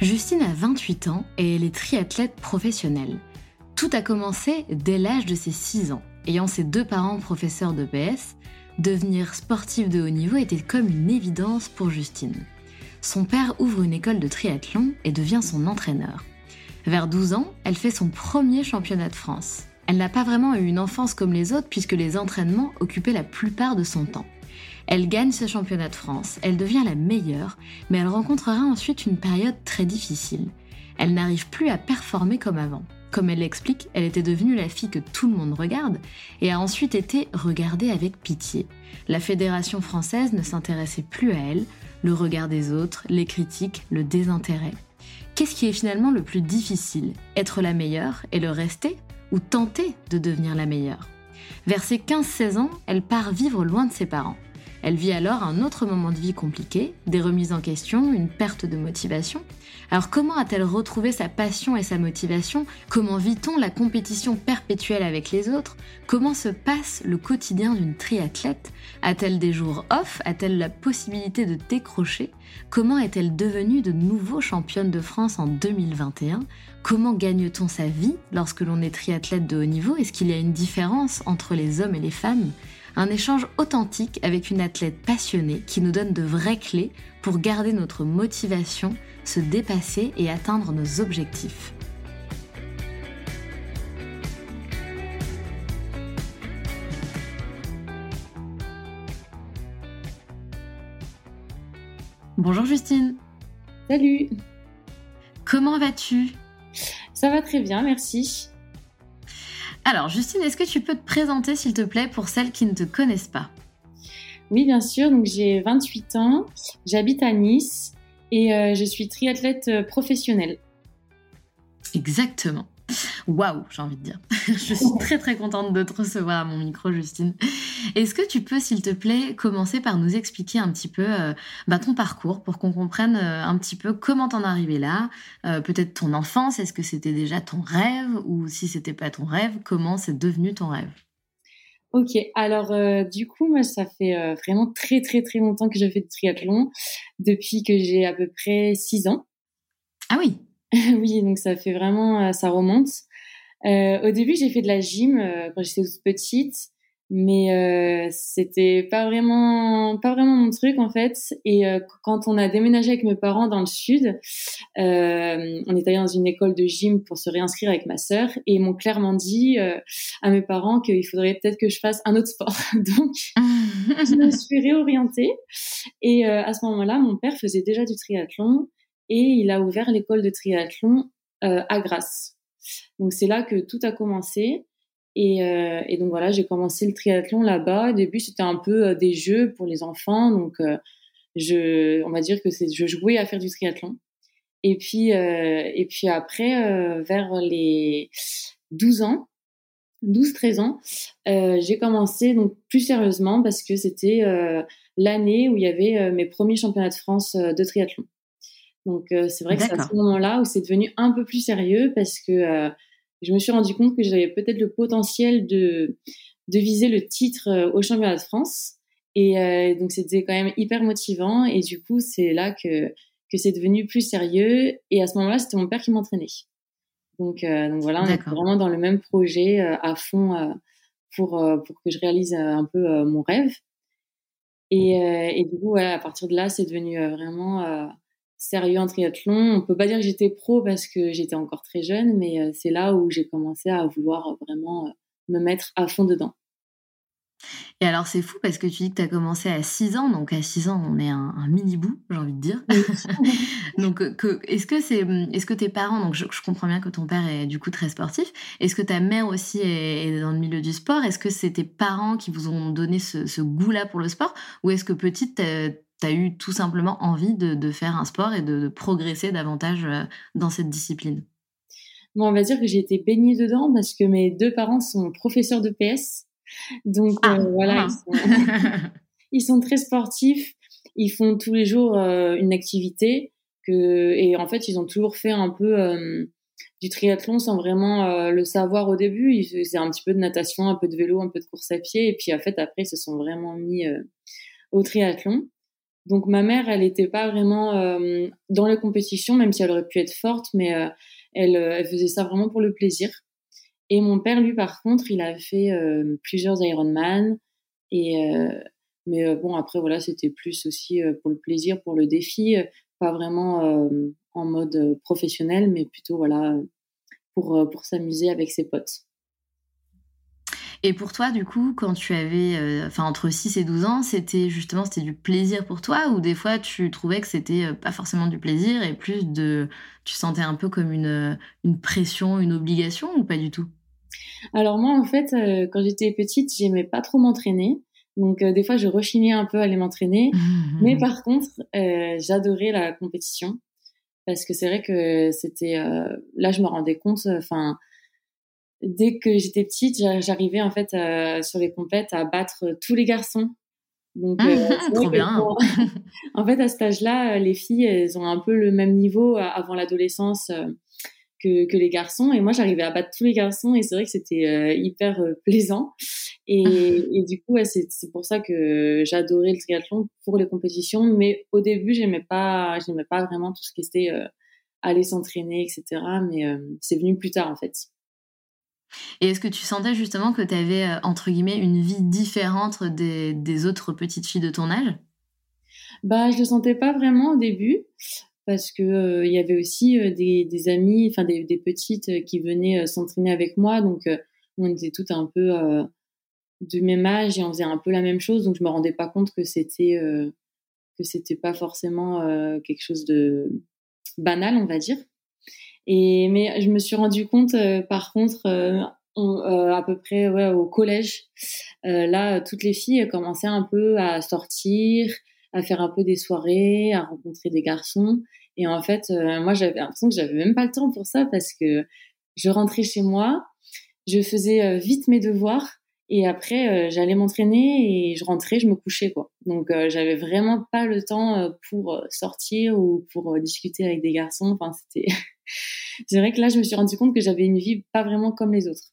Justine a 28 ans et elle est triathlète professionnelle. Tout a commencé dès l'âge de ses 6 ans. Ayant ses deux parents professeurs de PS, devenir sportive de haut niveau était comme une évidence pour Justine son père ouvre une école de triathlon et devient son entraîneur. Vers 12 ans, elle fait son premier championnat de France. Elle n'a pas vraiment eu une enfance comme les autres puisque les entraînements occupaient la plupart de son temps. Elle gagne ce championnat de France, elle devient la meilleure, mais elle rencontrera ensuite une période très difficile. Elle n'arrive plus à performer comme avant. Comme elle l'explique, elle était devenue la fille que tout le monde regarde et a ensuite été regardée avec pitié. La fédération française ne s'intéressait plus à elle, le regard des autres, les critiques, le désintérêt. Qu'est-ce qui est finalement le plus difficile? Être la meilleure et le rester? Ou tenter de devenir la meilleure? Vers ses 15-16 ans, elle part vivre loin de ses parents. Elle vit alors un autre moment de vie compliqué, des remises en question, une perte de motivation. Alors comment a-t-elle retrouvé sa passion et sa motivation? Comment vit-on la compétition perpétuelle avec les autres? Comment se passe le quotidien d'une triathlète? A-t-elle des jours off? A-t-elle la possibilité de décrocher? Comment est-elle devenue de nouveau championne de France en 2021 Comment gagne-t-on sa vie lorsque l'on est triathlète de haut niveau? Est-ce qu'il y a une différence entre les hommes et les femmes? Un échange authentique avec une athlète passionnée qui nous donne de vraies clés pour garder notre motivation, se dépasser et atteindre nos objectifs. Bonjour Justine. Salut. Comment vas-tu? Ça va très bien, merci. Alors, Justine, est-ce que tu peux te présenter, s'il te plaît, pour celles qui ne te connaissent pas? Oui, bien sûr. Donc, j'ai 28 ans, j'habite à Nice et euh, je suis triathlète euh, professionnelle. Exactement. Waouh, j'ai envie de dire. je suis très très contente de te recevoir à mon micro, Justine. Est-ce que tu peux, s'il te plaît, commencer par nous expliquer un petit peu euh, bah, ton parcours pour qu'on comprenne euh, un petit peu comment t'en es arrivé là, euh, peut-être ton enfance, est-ce que c'était déjà ton rêve ou si c'était pas ton rêve, comment c'est devenu ton rêve? Ok, alors du coup, moi, ça fait vraiment très très très longtemps que je fais du triathlon, depuis que j'ai à peu près 6 ans. Ah oui oui, donc ça fait vraiment, ça remonte. au début, j'ai fait de la gym quand j'étais toute petite mais euh, c'était pas vraiment pas vraiment mon truc en fait. Et euh, quand on a déménagé avec mes parents dans le sud euh, on est allé dans une école de gym pour se réinscrire avec ma sœur. Et ils m'ont clairement dit euh, à mes parents qu'il faudrait peut-être que je fasse un autre sport. Donc je me suis réorientée. Et euh, à ce moment-là mon père faisait déjà du triathlon et il a ouvert l'école de triathlon à Grasse donc c'est là que tout a commencé et, euh, et, donc voilà, j'ai commencé le triathlon là-bas. Au début, c'était un peu euh, des jeux pour les enfants, donc euh, je, on va dire que c'est, je jouais à faire du triathlon. Et puis, et puis après, vers les 12 ans, 12-13 ans, j'ai commencé donc plus sérieusement parce que c'était l'année où il y avait mes premiers championnats de France de triathlon. Donc c'est vrai que c'est à ce moment-là où c'est devenu un peu plus sérieux parce que je me suis rendu compte que j'avais peut-être le potentiel de, de viser le titre au championnat de France. Et donc c'était quand même hyper motivant et du coup c'est là que que c'est devenu plus sérieux. Et à ce moment-là, c'était mon père qui m'entraînait. Donc, euh, donc voilà, on est vraiment dans le même projet euh, à fond euh, pour, pour que je réalise un peu mon rêve. Et, et, du coup, à partir de là, c'est devenu vraiment sérieux en triathlon. On peut pas dire que j'étais pro parce que j'étais encore très jeune, mais c'est là où j'ai commencé à vouloir vraiment me mettre à fond dedans. Et alors, c'est fou parce que tu dis que tu as commencé à 6 ans. Donc, à 6 ans, on est un, mini-bout, j'ai envie de dire. donc, que, est-ce que, c'est, est-ce que tes parents, donc je, comprends bien que ton père est du coup très sportif, est-ce que ta mère aussi est, dans le milieu du sport? Est-ce que c'est tes parents qui vous ont donné ce, goût-là pour le sport? Ou est-ce que petite, tu as eu tout simplement envie de, faire un sport et de, progresser davantage euh, dans cette discipline? Bon, on va dire que j'ai été baignée dedans parce que mes deux parents sont professeurs de PS. Donc ah, euh, voilà, ils sont, très sportifs. Ils font tous les jours euh, une activité que et en fait ils ont toujours fait un peu euh, du triathlon sans vraiment le savoir au début. Ils faisaient un petit peu de natation, un peu de vélo, un peu de course à pied et puis en fait après ils se sont vraiment mis au triathlon. Donc ma mère, elle n'était pas vraiment dans les compétitions, même si elle aurait pu être forte, mais elle, elle faisait ça vraiment pour le plaisir. Et mon père, lui, par contre, il a fait euh, plusieurs Ironman. Et, euh, mais euh, bon, après, voilà, c'était plus aussi pour le plaisir, pour le défi, pas vraiment en mode professionnel, mais plutôt, voilà, pour, pour s'amuser avec ses potes. Et pour toi, du coup, quand tu avais, enfin, entre 6 et 12 ans, c'était justement, c'était du plaisir pour toi ou des fois tu trouvais que c'était pas forcément du plaisir et plus de, tu sentais un peu comme une, une pression, une obligation ou pas du tout? Alors moi, en fait, euh, quand j'étais petite, j'aimais pas trop m'entraîner. Donc euh, des fois, je rechignais un peu à aller m'entraîner. Mmh, Mais mmh. par contre, euh, j'adorais la compétition parce que c'est vrai que c'était là, je me rendais compte. Enfin, dès que j'étais petite, j'arrivais en fait sur les compètes à battre tous les garçons. Donc, mmh, trop bien. en fait, à cet âge-là, les filles, elles ont un peu le même niveau avant l'adolescence que, que les garçons. Et moi, j'arrivais à battre tous les garçons et c'est vrai que c'était euh, hyper euh, plaisant. Et, et, du coup, ouais, c'est pour ça que j'adorais le triathlon pour les compétitions. Mais au début, j'aimais pas, j'aimais pas vraiment tout ce qui était euh, aller s'entraîner, etc. Mais c'est venu plus tard, en fait. Et est-ce que tu sentais justement que tu avais, entre guillemets, une vie différente des, des autres petites filles de ton âge? Bah, je le sentais pas vraiment au début parce que euh, il y avait aussi euh, des, des, amis, enfin des, des, petites euh, qui venaient s'entraîner avec moi, donc on était toutes un peu du même âge et on faisait un peu la même chose, donc je me rendais pas compte que c'était que c'était pas forcément quelque chose de banal, on va dire. Et mais je me suis rendu compte, par contre, à peu près ouais, au collège, là, toutes les filles commençaient un peu à sortir, à faire un peu des soirées, à rencontrer des garçons. Et en fait, euh, moi, j'avais l'impression que j'avais même pas le temps pour ça parce que je rentrais chez moi, je faisais euh, vite mes devoirs et après, euh, j'allais m'entraîner et je rentrais, je me couchais, quoi. Donc, j'avais vraiment pas le temps pour sortir ou pour discuter avec des garçons. Enfin, c'était. c'est vrai que là, je me suis rendu compte que j'avais une vie pas vraiment comme les autres.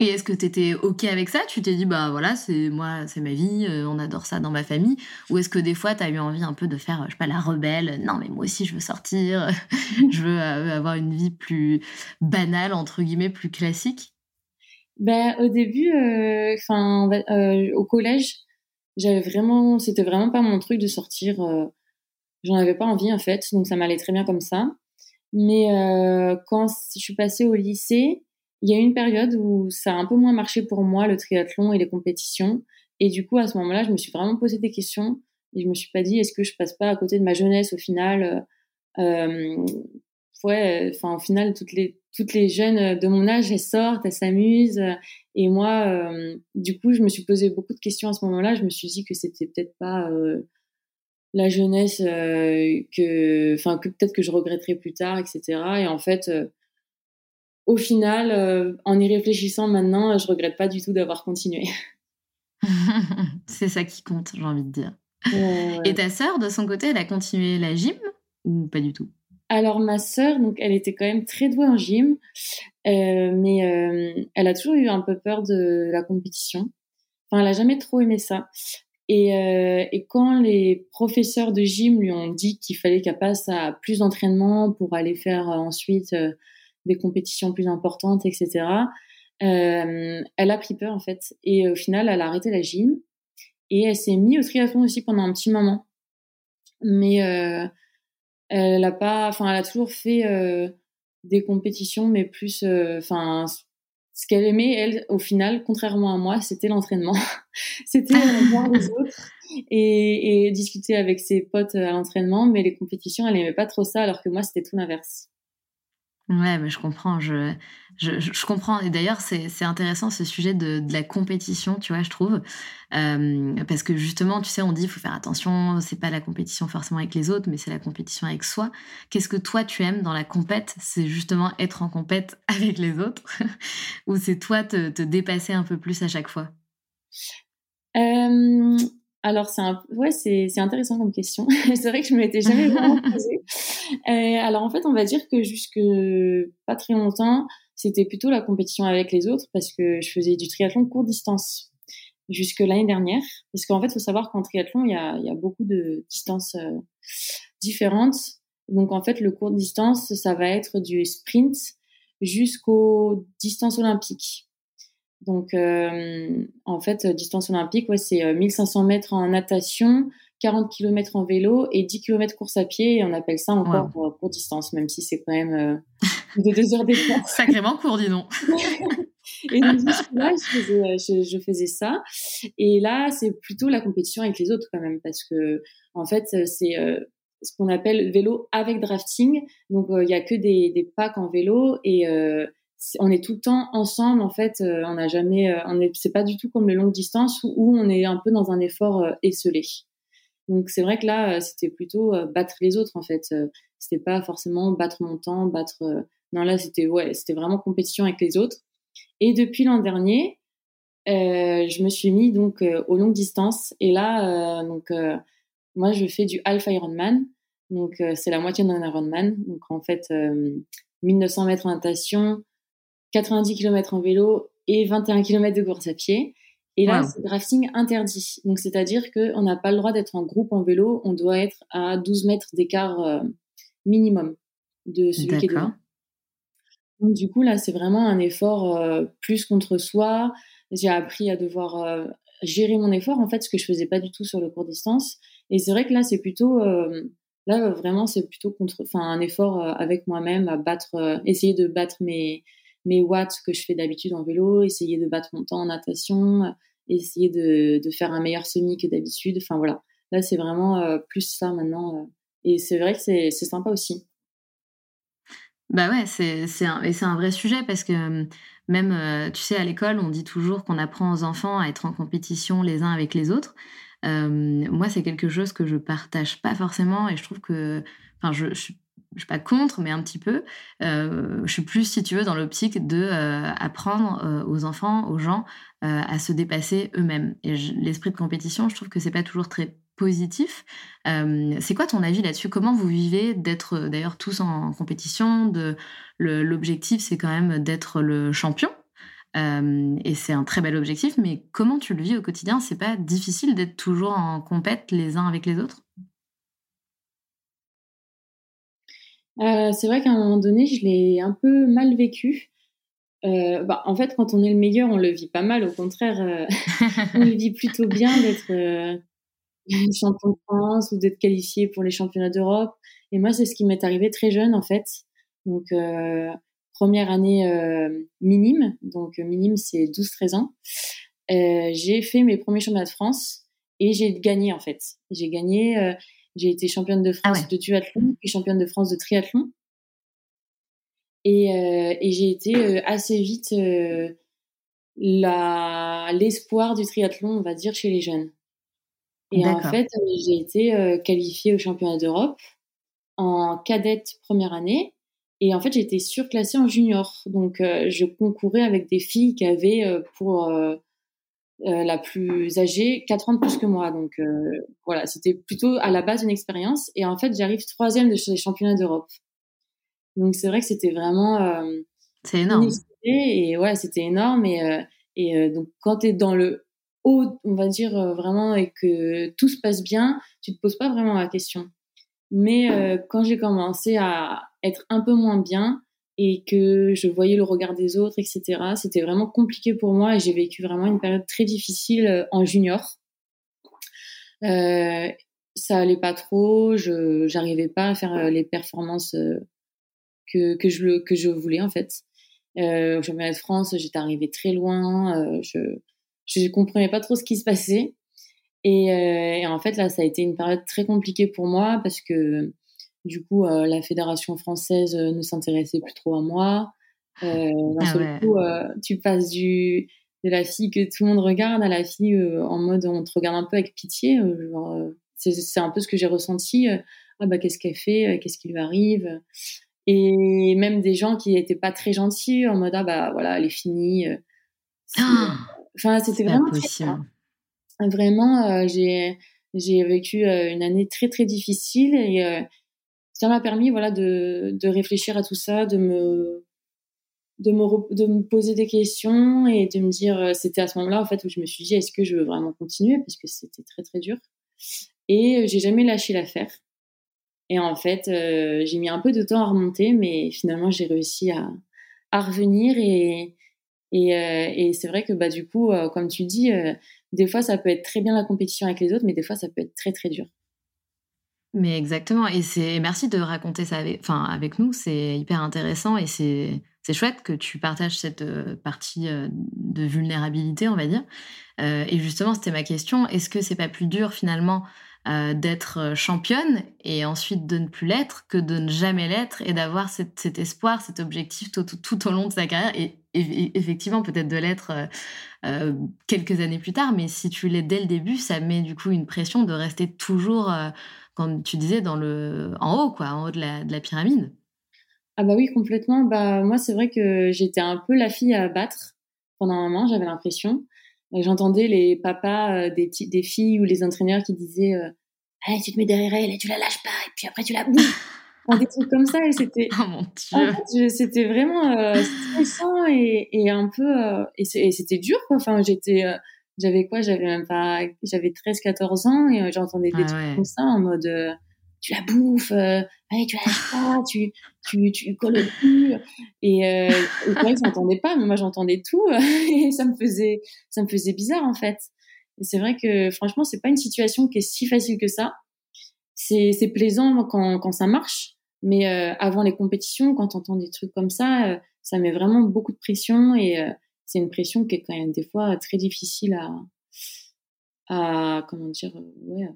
Et est-ce que tu étais OK avec ça? Tu t'es dit, bah voilà, c'est moi, c'est ma vie, euh, on adore ça dans ma famille Ou est-ce que des fois, tu as eu envie un peu de faire, je sais pas, la rebelle? Non, mais moi aussi, je veux sortir, je veux euh, avoir une vie plus banale, entre guillemets, plus classique ben, Au début, euh, enfin au collège, j'avais vraiment, c'était vraiment pas mon truc de sortir. J'en avais pas envie, en fait, donc ça m'allait très bien comme ça. Mais quand je suis passée au lycée, il y a eu une période où ça a un peu moins marché pour moi, le triathlon et les compétitions. Et du coup, à ce moment-là, je me suis vraiment posé des questions et je me suis pas dit, est-ce que je passe pas à côté de ma jeunesse au final euh, Ouais, enfin, au final, toutes les, toutes les jeunes de mon âge, elles sortent, elles s'amusent. Et moi, euh, du coup, je me suis posé beaucoup de questions à ce moment-là. Je me suis dit que c'était peut-être pas euh, la jeunesse euh, que, enfin, que peut-être que je regretterais plus tard, etc. Et en fait, au final, en y réfléchissant maintenant, je regrette pas du tout d'avoir continué. c'est ça qui compte, j'ai envie de dire. Et ta sœur, de son côté, elle a continué la gym ou pas du tout? Alors ma sœur, donc elle était quand même très douée en gym, euh, mais euh, elle a toujours eu un peu peur de la compétition. Enfin, elle a jamais trop aimé ça. Et, euh, et quand les professeurs de gym lui ont dit qu'il fallait qu'elle passe à plus d'entraînement pour aller faire ensuite des compétitions plus importantes, etc., elle a pris peur en fait. Et au final, elle a arrêté la gym et elle s'est mise au triathlon aussi pendant un petit moment. Mais elle a pas, enfin, elle a toujours fait euh, des compétitions, mais plus, euh, enfin, ce qu'elle aimait, elle, au final, contrairement à moi, c'était l'entraînement. c'était voir les autres et, et, discuter avec ses potes à l'entraînement, mais les compétitions, elle aimait pas trop ça, alors que moi, c'était tout l'inverse. Ouais, mais je comprends. Je, je, je comprends. Et d'ailleurs, c'est intéressant ce sujet de, de, la compétition, tu vois, je trouve. Euh, parce que justement, tu sais, on dit il faut faire attention, c'est pas la compétition forcément avec les autres, mais c'est la compétition avec soi. Qu'est-ce que toi, tu aimes dans la compète? C'est justement être en compète avec les autres? Ou c'est toi te, te, dépasser un peu plus à chaque fois? Euh, alors c'est un... ouais c'est intéressant comme question. c'est vrai que je me l'étais jamais vraiment posée. Euh, alors en fait on va dire que jusque pas très longtemps c'était plutôt la compétition avec les autres parce que je faisais du triathlon court distance jusque l'année dernière parce qu'en fait faut savoir qu'en triathlon il y a il beaucoup de distances euh, différentes. Donc en fait le court distance ça va être du sprint jusqu'aux distances olympiques. Donc, euh, en fait, distance olympique, ouais, c'est 1500 euh, mètres en natation, 40 km en vélo et 10 km course à pied. Et on appelle ça encore pour court distance, même si c'est quand même euh, de deux heures d'écart. Sacrément court, dis donc. et donc, là, je faisais, je, faisais, ça. Et là, c'est plutôt la compétition avec les autres quand même, parce que, en fait, c'est ce qu'on appelle vélo avec drafting. Donc, il y a que des, des, packs en vélo et on est tout le temps ensemble en fait euh, on n'a jamais euh, on est c'est pas du tout comme les longues distances où, on est un peu dans un effort euh, esselé donc c'est vrai que là c'était plutôt battre les autres en fait c'était pas forcément battre mon temps battre non là c'était ouais c'était vraiment compétition avec les autres. Et depuis l'an dernier je me suis mis donc aux longues distances. Et là donc moi je fais du half Ironman. Donc c'est la moitié d'un Ironman. Donc en fait 1900 mètres en natation 90 km en vélo et 21 km de course à pied. Et là, c'est drafting interdit. Donc, c'est-à-dire qu'on n'a pas le droit d'être en groupe en vélo. On doit être à 12 mètres d'écart euh, minimum de celui qui est devant. Donc, du coup, là, c'est vraiment un effort euh, plus contre soi. J'ai appris à devoir euh, gérer mon effort, en fait, ce que je faisais pas du tout sur le court distance. Et c'est vrai que là, c'est plutôt, là, vraiment, c'est plutôt contre, enfin, un effort avec moi-même à battre, essayer de battre mes, mes watts que je fais d'habitude en vélo, essayer de battre mon temps en natation, essayer de, faire un meilleur semi que d'habitude. Enfin voilà, là c'est vraiment euh, plus ça maintenant. Euh. et c'est vrai que c'est sympa aussi. Bah ouais, c'est un, un vrai sujet parce que même, euh, tu sais, à l'école, on dit toujours qu'on apprend aux enfants à être en compétition les uns avec les autres. moi, c'est quelque chose que je partage pas forcément et je trouve que, enfin, je, je suis pas contre, mais un petit peu. Euh, je suis plus, si tu veux, dans l'optique de euh, euh, aux enfants, aux gens, à se dépasser eux-mêmes. Et l'esprit de compétition, je trouve que c'est pas toujours très positif. c'est quoi ton avis là-dessus? Comment vous vivez d'être d'ailleurs tous en, compétition? L'objectif, c'est quand même d'être le champion. et c'est un très bel objectif, mais comment tu le vis au quotidien? C'est pas difficile d'être toujours en compète les uns avec les autres? Euh, c'est vrai qu'à un moment donné, je l'ai un peu mal vécu. Euh, bah, en fait, quand on est le meilleur, on le vit pas mal. Au contraire, euh, on le vit plutôt bien d'être champion de France ou d'être qualifié pour les championnats d'Europe. Et moi, c'est ce qui m'est arrivé très jeune, en fait. Donc, première année minime. Donc, minime, c'est 12-13 ans. j'ai fait mes premiers championnats de France et j'ai gagné, en fait. J'ai gagné j'ai été championne de ah France de duathlon et championne de France de triathlon. Et, euh, et j'ai été euh, assez vite euh, l'espoir du triathlon, on va dire, chez les jeunes. Et en fait, j'ai été qualifiée au championnat d'Europe en cadette première année. Et en fait, j'étais surclassée en junior. Donc, je concourais avec des filles qui avaient pour la plus âgée 4 ans de plus que moi. Donc, voilà, c'était plutôt à la base une expérience. Et en fait, j'arrive troisième de les championnats d'Europe. Donc, c'est vrai que c'était vraiment. c'est énorme. Et ouais, c'était énorme. Et, et donc, quand tu es dans le haut, on va dire vraiment, et que tout se passe bien, tu te poses pas vraiment la question. Mais euh, quand j'ai commencé à être un peu moins bien et que je voyais le regard des autres, etc., c'était vraiment compliqué pour moi et j'ai vécu vraiment une période très difficile euh, en junior. Euh, ça allait pas trop, je j'arrivais pas à faire euh, les performances que, que, je, que je voulais en fait. Euh, au championnat de France, j'étais arrivée très loin, je je comprenais pas trop ce qui se passait. Et, euh, et, en fait, là, ça a été une période très compliquée pour moi parce que du coup, euh, la fédération française euh, ne s'intéressait plus trop à moi. Euh, d'un ah seul coup, tu passes du de la fille que tout le monde regarde à la fille en mode on te regarde un peu avec pitié. c'est un peu ce que j'ai ressenti. ah bah qu'est-ce qu'elle fait Qu'est-ce qui lui arrive? Et même des gens qui n'étaient pas très gentils en mode ah bah voilà, elle est finie. Ah, enfin, c'était vraiment. Vraiment, euh, j'ai j'ai vécu euh, une année très très difficile et euh, ça m'a permis voilà de, de réfléchir à tout ça, de me de me de me poser des questions et de me dire c'était à ce moment-là en fait où je me suis dit est-ce que je veux vraiment continuer? Parce que c'était très très dur. Et j'ai jamais lâché l'affaire. Et en fait j'ai mis un peu de temps à remonter mais finalement j'ai réussi à à revenir et et, et c'est vrai que bah du coup comme tu dis des fois, ça peut être très bien la compétition avec les autres, mais des fois, ça peut être très, très dur. Mais exactement. Et c'est merci de raconter ça avec, nous. C'est hyper intéressant et c'est chouette que tu partages cette euh, partie euh, de vulnérabilité, on va dire. Euh, et justement, c'était ma question. Est-ce que c'est pas plus dur finalement d'être championne et ensuite de ne plus l'être que de ne jamais l'être et d'avoir cet, espoir, cet objectif tout, au long de sa carrière et, effectivement peut-être de l'être quelques années plus tard, mais si tu l'es dès le début, ça met du coup une pression de rester toujours, euh, quand tu disais, dans le, en haut, quoi, en haut de la, de la pyramide. Ah bah oui, complètement. Bah moi, c'est vrai que j'étais un peu la fille à battre pendant un moment, j'avais l'impression. J'entendais les papas euh, des, des filles ou les entraîneurs qui disaient hey, tu te mets derrière elle et tu la lâches pas, et puis après tu la bouffes des trucs comme ça et c'était oh mon dieu c'était vraiment euh, stressant et, et, un peu euh, et c'était dur quoi enfin j'étais euh, j'avais quoi? J'avais même pas j'avais 13 14 ans et j'entendais des ah trucs comme ça en mode tu la bouffes allez tu la lâches pas tu tu tu colles le cul. Et euh, et j'entendais pas mais moi j'entendais tout. Et ça me faisait ça me faisait bizarre en fait. Et c'est vrai que franchement c'est pas une situation qui est si facile que ça. C'est plaisant quand, quand ça marche, mais euh, avant les compétitions, quand on entend des trucs comme ça, euh, ça met vraiment beaucoup de pression et euh, c'est une pression qui est quand même des fois très difficile à, à comment dire, ouais,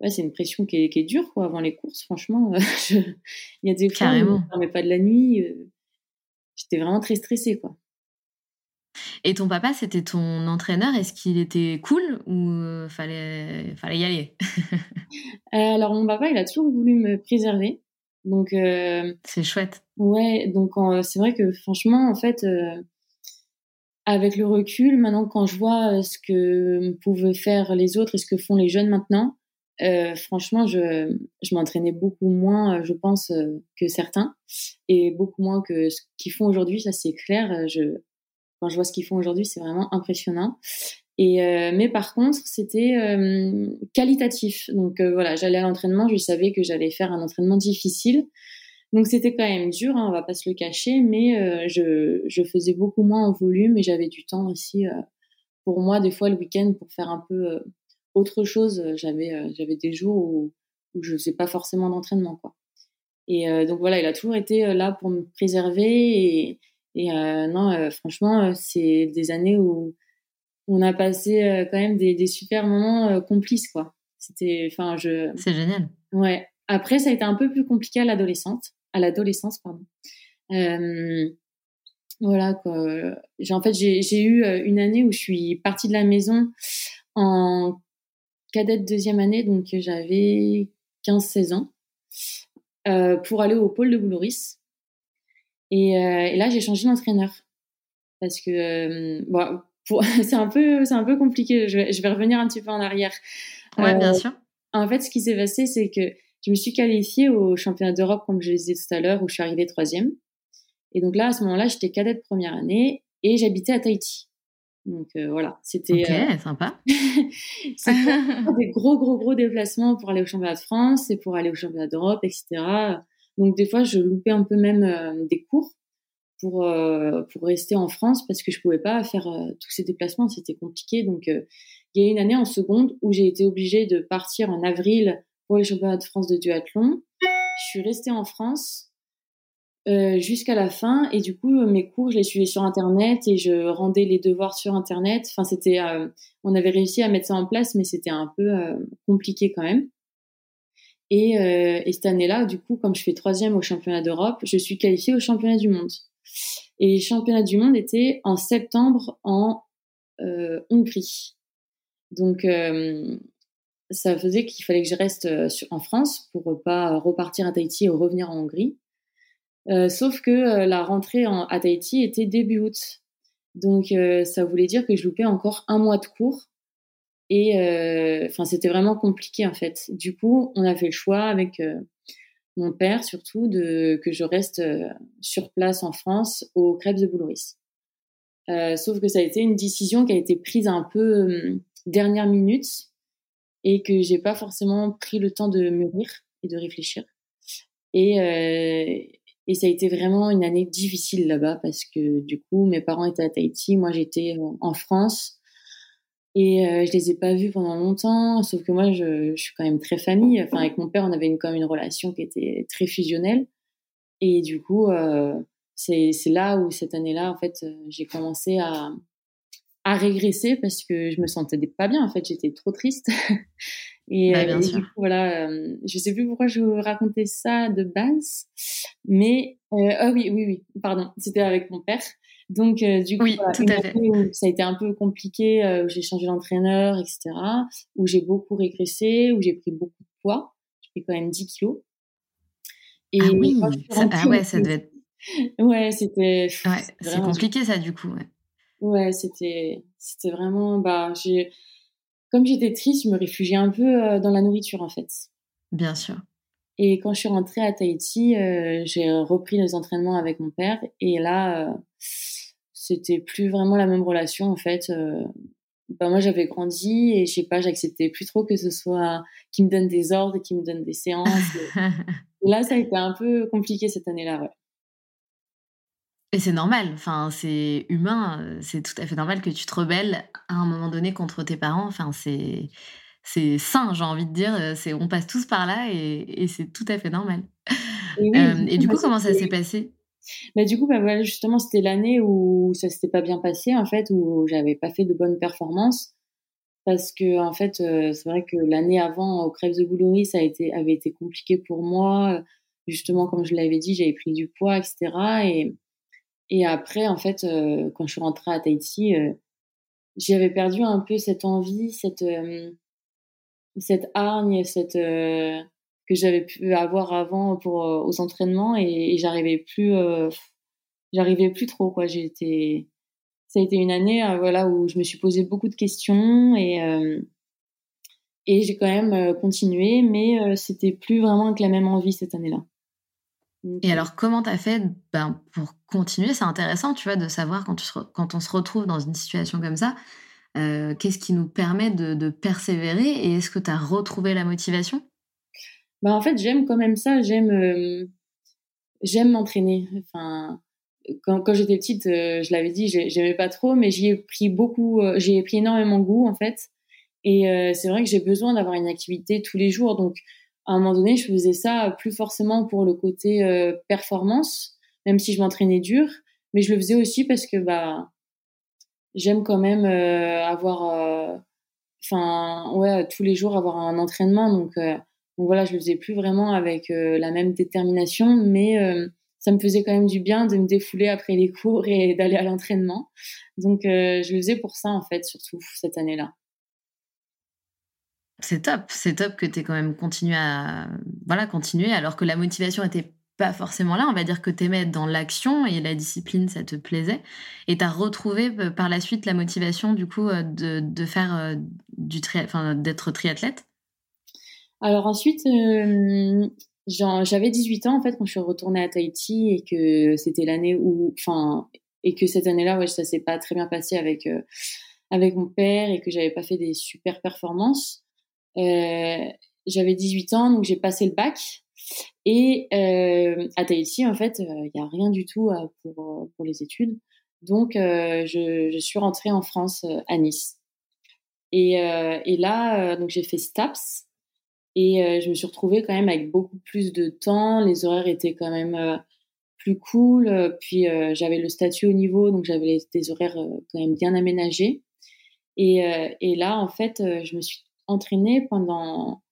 ouais c'est une pression qui est, qui est, dure quoi avant les courses. Franchement, il y a des fois où je ne dormais pas de la nuit, j'étais vraiment très stressée quoi. Et ton papa, c'était ton entraîneur. Est-ce qu'il était cool ou euh, fallait, fallait y aller? Euh, Alors, mon papa, il a toujours voulu me préserver. Donc, euh, c'est chouette. Ouais, donc c'est vrai que franchement, en fait, avec le recul, maintenant, quand je vois ce que pouvaient faire les autres et ce que font les jeunes maintenant, franchement, je, je m'entraînais beaucoup moins, je pense, que certains, et beaucoup moins que ce qu'ils font aujourd'hui, ça c'est clair. Je, quand je vois ce qu'ils font aujourd'hui, c'est vraiment impressionnant. Et euh, mais par contre, c'était euh, qualitatif. Donc euh, voilà, j'allais à l'entraînement, je savais que j'allais faire un entraînement difficile. Donc c'était quand même dur, hein, on va pas se le cacher, mais je, je, faisais beaucoup moins en volume et j'avais du temps aussi pour moi des fois le week-end pour faire un peu autre chose. J'avais j'avais des jours où, où je faisais pas forcément d'entraînement quoi. Et donc voilà, il a toujours été là pour me préserver et, et euh, non, euh, franchement, euh, c'est des années où on a passé quand même des, des super moments complices, quoi. C'était, enfin, je. C'est génial. Ouais. Après, ça a été un peu plus compliqué à l'adolescence, à l'adolescence, pardon. Euh, voilà quoi. J'ai, en fait, j'ai, eu une année où je suis partie de la maison en cadette deuxième année, donc j'avais 15-16 ans, euh, pour aller au pôle de Bouloris. Et, là, j'ai changé d'entraîneur parce que bon, c'est un peu c'est un peu compliqué. Je vais, je vais, revenir un petit peu en arrière. Ouais, bien sûr. En fait, ce qui s'est passé, c'est que je me suis qualifiée au championnat d'Europe, comme je le disais tout à l'heure, où je suis arrivée troisième. Et donc là, à ce moment-là, j'étais cadette première année et j'habitais à Tahiti. Donc euh, voilà, c'était. Ok, euh, sympa. c'était des gros, gros, gros déplacements pour aller au championnat de France et pour aller au championnat d'Europe, etc. Donc des fois, je loupais un peu même euh, des cours pour, pour rester en France parce que je pouvais pas faire tous ces déplacements, c'était compliqué. Donc il y a une année en seconde où j'ai été obligée de partir en avril pour les de France de duathlon. Je suis restée en France euh, jusqu'à la fin. Et du coup, mes cours, je les suivais sur Internet et je rendais les devoirs sur Internet. Enfin, c'était, euh, on avait réussi à mettre ça en place, mais c'était un peu euh, compliqué quand même. Et, et cette année-là, du coup, comme je fais troisième au championnat d'Europe, je suis qualifiée au championnat du monde. Et les championnats du monde étaient en septembre en Hongrie. Donc, ça faisait qu'il fallait que je reste en France pour pas repartir à Tahiti et revenir en Hongrie. Euh, sauf que euh, la rentrée en, à Tahiti était début août. Donc euh, ça voulait dire que je loupais encore un mois de cours. Et c'était vraiment compliqué en fait. Du coup, on a fait le choix avec mon père surtout de que je reste sur place en France au Crêpes de Boulouris. sauf que ça a été une décision qui a été prise un peu dernière minute et que j'ai pas forcément pris le temps de mûrir et de réfléchir. Et, et ça a été vraiment une année difficile là-bas parce que du coup, mes parents étaient à Tahiti, moi j'étais en France et euh, je les ai pas vus pendant longtemps. Sauf que moi, je, je, suis quand même très famille. Enfin, avec mon père, on avait une, quand même une relation qui était très fusionnelle. Et du coup, euh, c'est là où cette année-là, en fait, euh, j'ai commencé à, à régresser parce que je me sentais pas bien. En fait, j'étais trop triste. Et, bah, bien sûr. coup, voilà, euh, je sais plus pourquoi je vous racontais ça de base, mais euh, ah oui, oui, oui, pardon, c'était avec mon père. Donc euh, du coup, oui, tout à fait. ça a été un peu compliqué, où j'ai changé d'entraîneur, etc., où j'ai beaucoup régressé, où j'ai pris beaucoup de poids, j'ai pris quand même 10 kilos. Et ah oui, ça, ah ouais, ça devait être. Ouais, c'était. Ouais, c'est compliqué ça du coup. Ouais, ouais c'était, c'était vraiment, bah, j'ai comme j'étais triste, je me réfugiais un peu euh, dans la nourriture en fait. Bien sûr. Et quand je suis rentrée à Tahiti, euh, j'ai repris les entraînements avec mon père et là, euh, c'était plus vraiment la même relation en fait. Bah, moi, j'avais grandi et je sais pas, j'acceptais plus trop que ce soit qui me donne des ordres, qui me donne des séances. là, ça a été un peu compliqué cette année-là, ouais. Et c'est normal, enfin, c'est humain, euh, c'est tout à fait normal que tu te rebelles à un moment donné contre tes parents. Enfin, c'est c'est sain, j'ai envie de dire. Euh, c'est on passe tous par là et, c'est tout à fait normal. Et, euh, du coup, comment ça s'est passé? Bah, du coup, bah, voilà, justement, c'était l'année où ça s'était pas bien passé, en fait, où j'avais pas fait de bonnes performances. Parce que, en fait, c'est vrai que l'année avant, au Crèves de Boulouris, ça a été, avait été compliqué pour moi. Justement, comme je l'avais dit, j'avais pris du poids, etc. Et, et après, en fait, euh, quand je suis rentrée à Tahiti, euh, j'avais perdu un peu cette envie, cette, euh, cette hargne, cette, que j'avais pu avoir avant pour, aux entraînements et, j'arrivais plus, j'arrivais plus trop, quoi. J'étais, ça a été une année, voilà, où je me suis posé beaucoup de questions et, et j'ai quand même continué, mais c'était plus vraiment avec la même envie cette année-là. Et alors, comment tu as fait ben, pour continuer? C'est intéressant, tu vois, de savoir quand, quand, on se retrouve dans une situation comme ça, euh, qu'est-ce qui nous permet de, persévérer et est-ce que tu as retrouvé la motivation? Bah, En fait, j'aime quand même ça, j'aime euh, j'aime m'entraîner. Enfin, quand, quand j'étais petite, euh, je l'avais dit, j'aimais pas trop, mais j'y ai pris beaucoup, j'y ai pris énormément goût en fait. Et c'est vrai que j'ai besoin d'avoir une activité tous les jours, donc à un moment donné, je faisais ça plus forcément pour le côté euh, performance, même si je m'entraînais dur, mais je le faisais aussi parce que bah j'aime quand même euh, avoir, euh, enfin ouais, tous les jours avoir un entraînement, donc, donc voilà, je le faisais plus vraiment avec la même détermination, mais ça me faisait quand même du bien de me défouler après les cours et d'aller à l'entraînement. Donc je le faisais pour ça en fait, surtout cette année-là. C'est top, c'est top que tu aies quand même continué à voilà, continuer alors que la motivation était pas forcément là. On va dire que tu aimais être dans l'action et la discipline, ça te plaisait. Et tu as retrouvé par la suite la motivation, du coup, de, de faire du tri enfin, d'être triathlète? Alors ensuite, j'avais 18 ans, en fait, quand je suis retournée à Tahiti et que c'était l'année où, enfin, et que cette année-là, ouais, ça s'est pas très bien passé avec, avec mon père et que j'avais pas fait des super performances. Euh, j'avais 18 ans, donc j'ai passé le bac. Et euh, à Tahiti, en fait, il euh, n'y a rien du tout pour, pour les études. Donc, je, je, suis rentrée en France à Nice. Et, et là, donc j'ai fait STAPS. Et je me suis retrouvée quand même avec beaucoup plus de temps. Les horaires étaient quand même plus cool. Puis j'avais le statut au niveau, donc j'avais des horaires quand même bien aménagés. Et, et là, en fait, je me suis entraînée pendant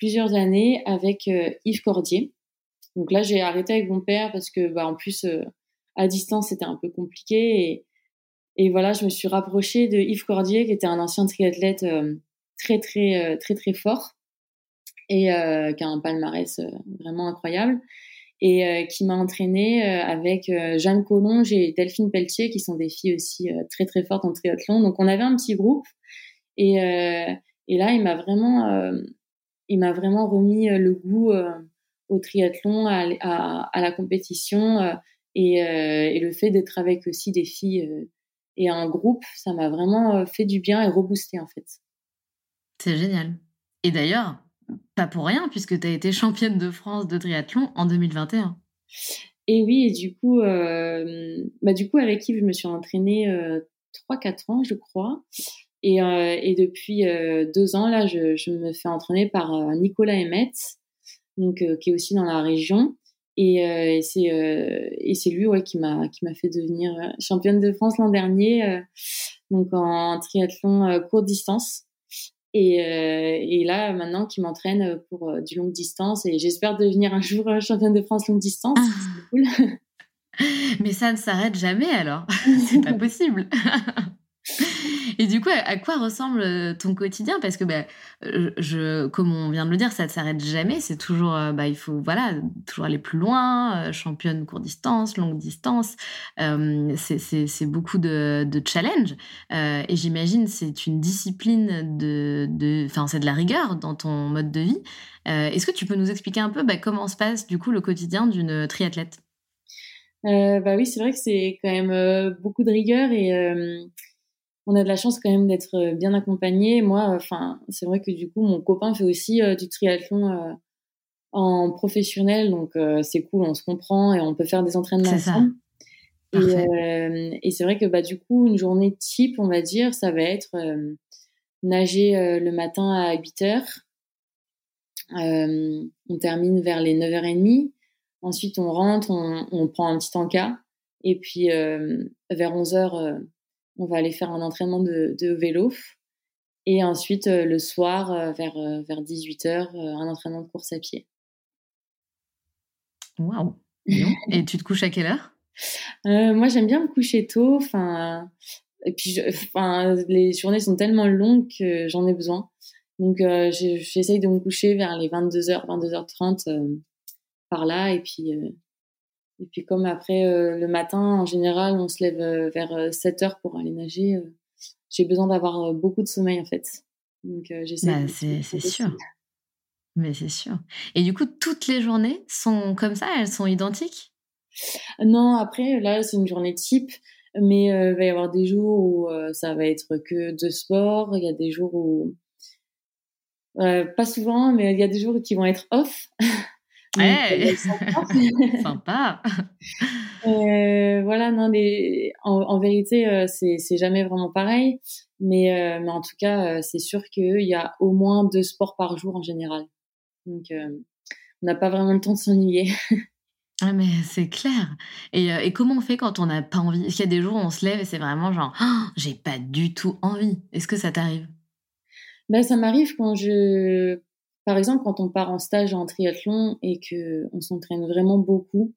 plusieurs années avec euh, Yves Cordier. Donc là, j'ai arrêté avec mon père parce que, bah, en plus, euh, à distance, c'était un peu compliqué. Et, voilà, je me suis rapprochée de Yves Cordier, qui était un ancien triathlète euh, très, très, très, très fort et qui a un palmarès vraiment incroyable et qui m'a entraînée avec Jeanne Collonge et Delphine Pelletier, qui sont des filles aussi très, très fortes en triathlon. Donc, on avait un petit groupe et, et là, il m'a vraiment il m'a vraiment remis euh, le goût euh, au triathlon, à, la compétition euh, et, le fait d'être avec aussi des filles et un groupe, ça m'a vraiment fait du bien et reboosté en fait. C'est génial. Et d'ailleurs, pas pour rien, puisque tu as été championne de France de triathlon en 2021. Et oui, et du coup, bah, du coup avec Yves, je me suis entraînée 3-4 ans, je crois. Et, euh, et depuis euh, deux ans, là, je, je, me fais entraîner par euh, Nicolas Emmett, donc, qui est aussi dans la région. Et, et c'est lui ouais, qui m'a fait devenir championne de France l'an dernier, donc en triathlon courte distance. Et, et là, maintenant, qui m'entraîne pour du longue distance. Et j'espère devenir un jour championne de France longue distance. C'est cool. Mais ça ne s'arrête jamais alors. c'est pas possible. Et du coup, à, quoi ressemble euh, ton quotidien? Parce que, bah, euh, je, comme on vient de le dire, ça ne s'arrête jamais. C'est toujours, euh, bah, il faut, voilà, toujours aller plus loin. championne court distance, longue distance. c'est beaucoup de, de challenge. et j'imagine c'est une discipline de, enfin, c'est de la rigueur dans ton mode de vie. Est-ce que tu peux nous expliquer un peu bah, comment se passe du coup le quotidien d'une triathlète? Bah oui, c'est vrai que c'est quand même beaucoup de rigueur et on a de la chance quand même d'être euh, bien accompagné. Moi, enfin, c'est vrai que du coup, mon copain fait aussi euh, du triathlon euh, en professionnel, donc c'est cool, on se comprend et on peut faire des entraînements ensemble. Et, c'est vrai que bah du coup, une journée type, on va dire, ça va être nager le matin à 8 heures. on termine vers les 9h30. Ensuite, on rentre, on, on prend un petit encas. Et puis, vers 11h, on va aller faire un entraînement de, vélo. Et ensuite, euh, le soir, euh, vers, euh, vers 18h, un entraînement de course à pied. Waouh Et tu te couches à quelle heure? Moi, j'aime bien me coucher tôt. Enfin, et puis, enfin, les journées sont tellement longues que j'en ai besoin. Donc, j'essaye de me coucher vers les 22h, 22h30 par là. Et puis, et puis comme après euh, le matin, en général, on se lève euh, vers 7 euh, heures pour aller nager, j'ai besoin d'avoir beaucoup de sommeil en fait. Donc j'essaie. Bah, c'est sûr. Mais c'est sûr. Et du coup, toutes les journées sont comme ça? Elles sont identiques? Non, après, là, c'est une journée type. Mais il va y avoir des jours où ça va être que de sport. Il y a des jours où... pas souvent, mais il y a des jours qui vont être off. Ouais. Sympa. euh, voilà, non, les... en, vérité, euh, c'est jamais vraiment pareil. Mais, euh, mais en tout cas, euh, c'est sûr qu'il y a au moins deux sports par jour en général. Donc, on n'a pas vraiment le temps de s'ennuyer. Ah mais c'est clair. Et, et, comment on fait quand on n'a pas envie? Est-ce qu'il y a des jours où on se lève et c'est vraiment genre oh, j'ai pas du tout envie Est-ce que ça t'arrive? Ben, ça m'arrive quand je par exemple, quand on part en stage en triathlon et que on s'entraîne vraiment beaucoup,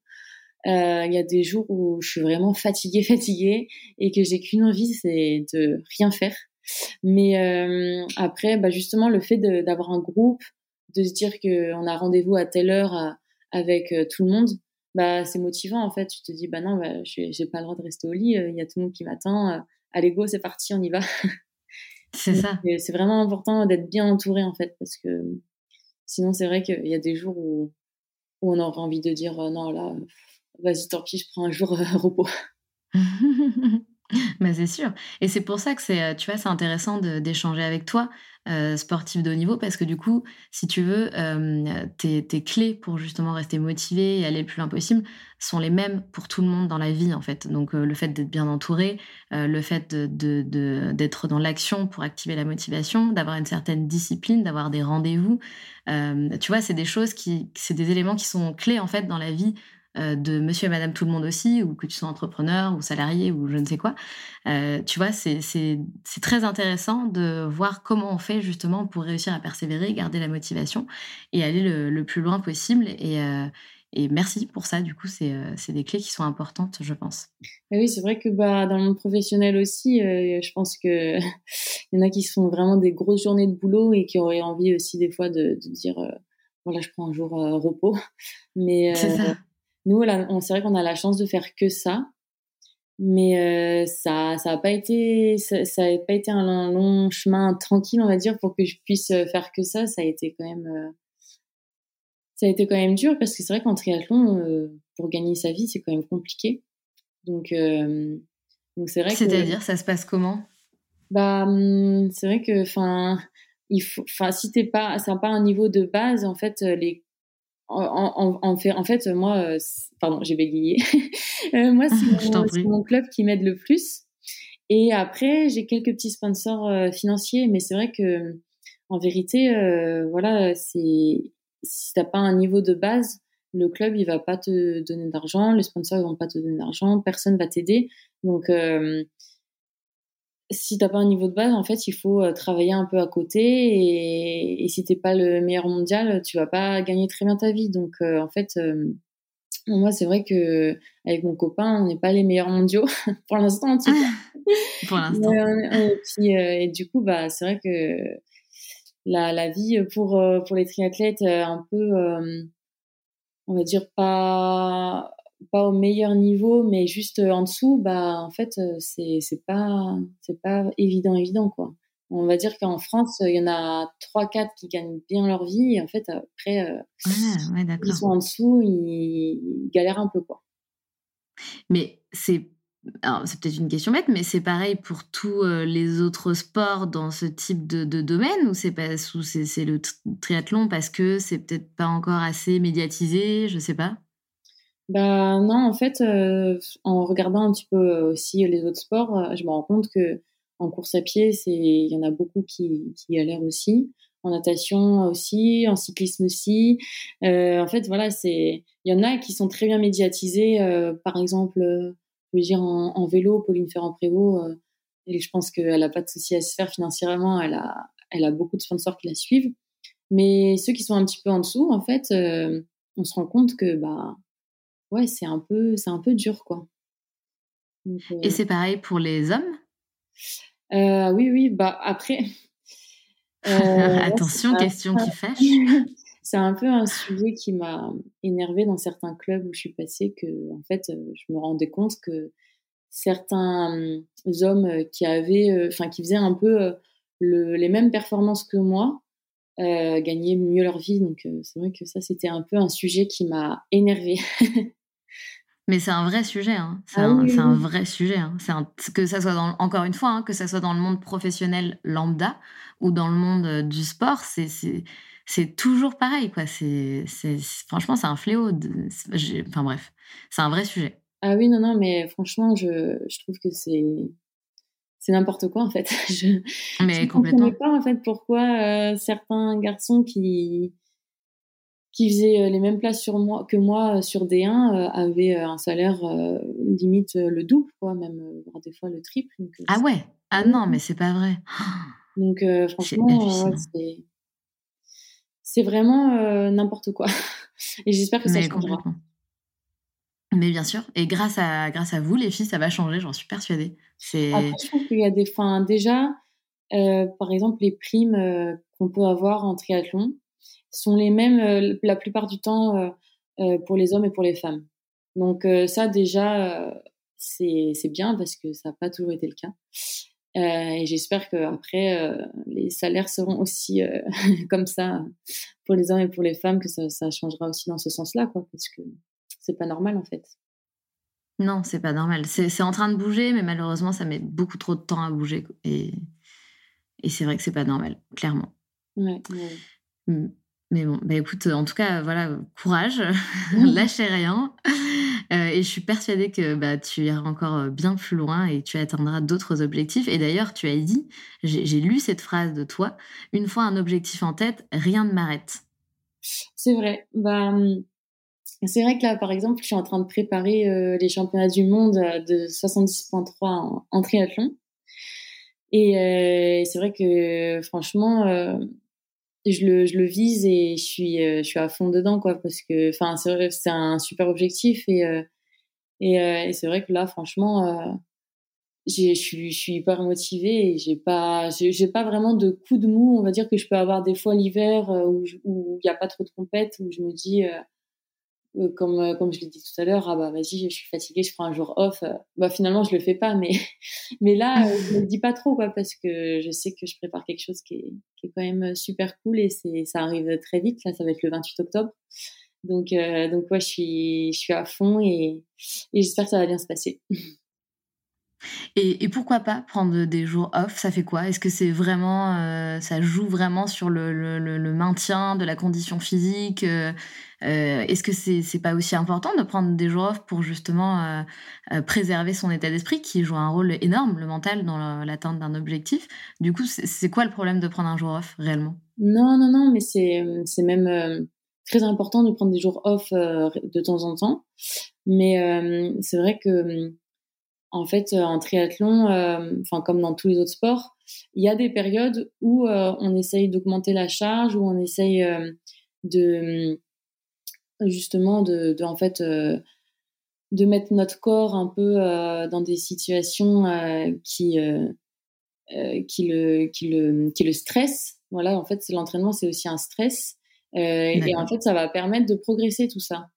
euh, il y a des jours où je suis vraiment fatiguée, fatiguée et que j'ai qu'une envie, c'est de rien faire. Mais euh, après, bah justement, le fait d'avoir un groupe, de se dire qu'on a rendez-vous à telle heure avec euh, tout le monde, bah, c'est motivant en fait. Tu te dis, bah non, bah, j'ai pas le droit de rester au lit, il y a tout le monde qui m'attend. allez, go, c'est parti, on y va. C'est ça. C'est vraiment important d'être bien entouré en fait, parce que sinon, c'est vrai qu'il y a des jours où, on aurait envie de dire, non, là, vas-y, tant pis, je prends un jour repos. Mais c'est sûr. Et c'est pour ça que c'est, euh, tu vois, c'est intéressant d'échanger avec toi, euh, sportif de haut niveau, parce que du coup, si tu veux, euh, tes, clés pour justement rester motivé et aller le plus loin possible sont les mêmes pour tout le monde dans la vie, en fait. Donc, le fait d'être bien entouré, le fait d'être de, dans l'action pour activer la motivation, d'avoir une certaine discipline, d'avoir des rendez-vous, tu vois, c'est des choses qui, c'est des éléments qui sont clés, en fait, dans la vie de monsieur et madame tout le monde aussi, ou que tu sois entrepreneur ou salarié ou je ne sais quoi. Euh, tu vois, c'est très intéressant de voir comment on fait justement pour réussir à persévérer, garder la motivation et aller le, plus loin possible. Et, euh, et, merci pour ça, du coup, c'est des clés qui sont importantes, je pense. oui, c'est vrai que bah, dans le monde professionnel aussi, je pense qu'il y en a qui se font vraiment des grosses journées de boulot et qui auraient envie aussi des fois de, de dire voilà, je prends un jour repos. Mais c'est ça nous, là, on, c'est vrai qu'on a la chance de faire que ça, mais euh, ça, ça a pas été, ça, a pas été un, long chemin tranquille, on va dire, pour que je puisse euh, faire que ça. Ça a été quand même, euh, ça a été quand même dur parce que c'est vrai qu'en triathlon, pour gagner sa vie, c'est quand même compliqué. Donc, donc c'est vrai. C'est-à-dire, ça se passe comment? Bah, hum, c'est vrai que, enfin, il faut, enfin, si t'es pas, c'est pas un niveau de base, en fait, les en, en, fait, en fait, moi, euh, pardon, j'ai bégayé. Euh, moi, c'est mon, club qui m'aide le plus. Et après, j'ai quelques petits sponsors euh, financiers, mais c'est vrai que, en vérité, voilà, c'est si t'as pas un niveau de base, le club il va pas te donner d'argent, les sponsors ils vont pas te donner d'argent, personne va t'aider. Donc si t'as pas un niveau de base, en fait, il faut euh, travailler un peu à côté et, et si t'es pas le meilleur mondial, tu vas pas gagner très bien ta vie. Donc, euh, en fait, euh, moi, c'est vrai que avec mon copain, on n'est pas les meilleurs mondiaux pour l'instant. En tout cas. pour l'instant. et, du coup, bah, c'est vrai que la, la vie pour pour les triathlètes, un peu, on va dire pas pas au meilleur niveau, mais juste euh, en dessous, bah en fait euh, c'est c'est pas c'est pas évident évident quoi. On va dire qu'en France, il y en a trois quatre qui gagnent bien leur vie et en fait après euh, ah, ils sont en dessous, ils, galèrent un peu quoi. Mais c'est c'est peut-être une question bête, mais c'est pareil pour tous les autres sports dans ce type de, de domaine ou c'est pas c'est le triathlon parce que c'est peut-être pas encore assez médiatisé, je sais pas? Bah non, en fait, euh, en regardant un petit peu aussi les autres sports, euh, je me rends compte que en course à pied, c'est il y en a beaucoup qui, qui galèrent aussi, en natation aussi, en cyclisme aussi. Euh, en fait, voilà, c'est il y en a qui sont très bien médiatisés. Euh, par exemple, je veux dire en, vélo, Pauline Ferrand-Prévot, et je pense qu'elle a pas de souci à se faire financièrement. Elle a elle a beaucoup de sponsors qui la suivent. Mais ceux qui sont un petit peu en dessous, en fait, on se rend compte que bah ouais, c'est un peu, c'est un peu dur, quoi. Et c'est pareil pour les hommes? Euh, Oui, oui. Bah après. Attention, question qui fâche. c'est un peu un sujet qui m'a énervé dans certains clubs où je suis passée que, en fait, je me rendais compte que certains hommes qui avaient, enfin, qui faisaient un peu les mêmes performances que moi, gagnaient mieux leur vie. Donc, c'est vrai que ça, c'était un peu un sujet qui m'a énervé. Mais c'est un vrai sujet, hein. c'est ah un, vrai sujet. Hein. Un, que ça soit dans, encore une fois, hein, que ça soit dans le monde professionnel lambda ou dans le monde euh, du sport, c'est toujours pareil, quoi. C'est franchement, c'est un fléau. enfin bref, c'est un vrai sujet. Ah oui, non, non, mais franchement, je, je trouve que c'est c'est n'importe quoi en fait. je, mais complètement. comprends pas en fait pourquoi euh, certains garçons qui qui faisait euh, les mêmes places sur moi, que moi euh, sur D1 euh, avait un salaire limite le double, quoi, même des fois le triple. ah ouais Ah non, mais c'est pas vrai. Donc franchement, c'est vraiment n'importe quoi. Et j'espère que ça changera. Mais bien sûr, et grâce à, grâce à vous, les filles, ça va changer, j'en suis persuadée. Après, je trouve qu'il y a des fins. Déjà, par exemple, les primes qu'on peut avoir en triathlon, sont les mêmes euh, la plupart du temps euh, euh, pour les hommes et pour les femmes. Donc ça déjà, c'est bien parce que ça n'a pas toujours été le cas. et j'espère qu'après, les salaires seront aussi comme ça pour les hommes et pour les femmes, que ça, ça changera aussi dans ce sens-là, quoi, parce que c'est pas normal en fait. Non, c'est pas normal. C'est en train de bouger, mais malheureusement, ça met beaucoup trop de temps à bouger. Et, et c'est vrai que c'est pas normal, clairement. Ouais, mmh. Mais bon, bah écoute, en tout cas, voilà, courage, lâchez rien. Euh, et je suis persuadée que bah, tu iras encore euh, bien plus loin et tu atteindras d'autres objectifs. Et d'ailleurs, tu as dit, j'ai lu cette phrase de toi, une fois un objectif en tête, rien ne m'arrête. C'est vrai. Bah, hum, c'est vrai que là, par exemple, je suis en train de préparer euh, les championnats du monde de 70.3 en, triathlon. Et c'est vrai que franchement, je le, je le vise et je suis, euh, je suis à fond dedans, quoi, parce que, enfin, c'est c'est un super objectif et, euh, et, euh, et c'est vrai que là, franchement, je suis, je suis hyper motivée et j'ai pas, j'ai pas vraiment de coup de mou. On va dire que je peux avoir des fois l'hiver où il n'y a pas trop de compètes où je me dis, comme, euh, comme je l'ai dit tout à l'heure, ah bah vas-y, je suis fatiguée, je prends un jour off. Euh, bah finalement, je le fais pas, mais, mais là, je le dis pas trop, quoi, parce que je sais que je prépare quelque chose qui est, qui est quand même super cool et c'est, ça arrive très vite. Là, ça va être le 28 octobre. Donc, donc ouais, je suis, je suis à fond et, et j'espère que ça va bien se passer. Et, pourquoi pas prendre des jours off? Ça fait quoi? Est-ce que c'est vraiment, euh, ça joue vraiment sur le, le, maintien de la condition physique? Euh, euh, Est-ce que c'est c'est pas aussi important de prendre des jours off pour justement préserver son état d'esprit qui joue un rôle énorme, le mental, dans l'atteinte d'un objectif? Du coup, c'est quoi le problème de prendre un jour off réellement? Non, non, non, mais c'est même très important de prendre des jours off de temps en temps. Mais c'est vrai que en fait, euh, en triathlon, euh, comme dans tous les autres sports, il y a des périodes où euh, on essaye d'augmenter la charge, où on essaye de justement de, en fait de mettre notre corps un peu dans des situations qui qui le qui le qui le stressent. Voilà, en fait, l'entraînement, c'est aussi un stress. Euh, et en fait, ça va permettre de progresser tout ça.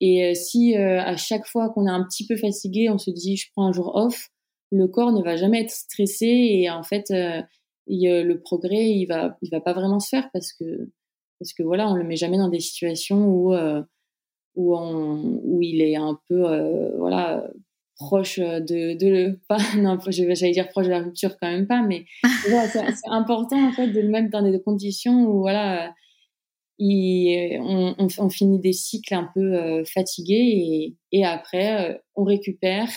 Et euh, si euh, à chaque fois qu'on est un petit peu fatigué, on se dit je prends un jour off, le corps ne va jamais être stressé et en fait, le progrès il va il va pas vraiment se faire parce que parce que voilà, on le met jamais dans des situations où où, on, où il est un peu voilà proche de, de pas non j'allais dire proche de la rupture quand même pas mais c'est important en fait de le mettre dans des conditions où voilà on, on, finit des cycles un peu euh, fatigués et, et après euh, on récupère.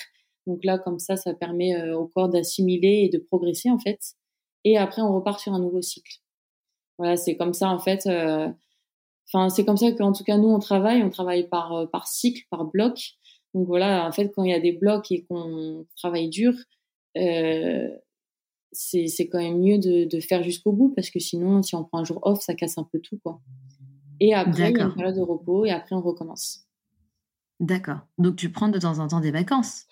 Donc là, comme ça, ça permet euh, au corps d'assimiler et de progresser en fait. Et après, on repart sur un nouveau cycle. Voilà, c'est comme ça en fait. Enfin, c'est comme ça qu'en tout cas nous on travaille. On travaille par par cycle, par bloc. Donc voilà, en fait, quand il y a des blocs et qu'on travaille dur, c'est quand même mieux de, de faire jusqu'au bout parce que sinon, si on prend un jour off, ça casse un peu tout quoi. Et après, il y a une période de repos et après, on recommence. D'accord. Donc, tu prends de temps en temps des vacances?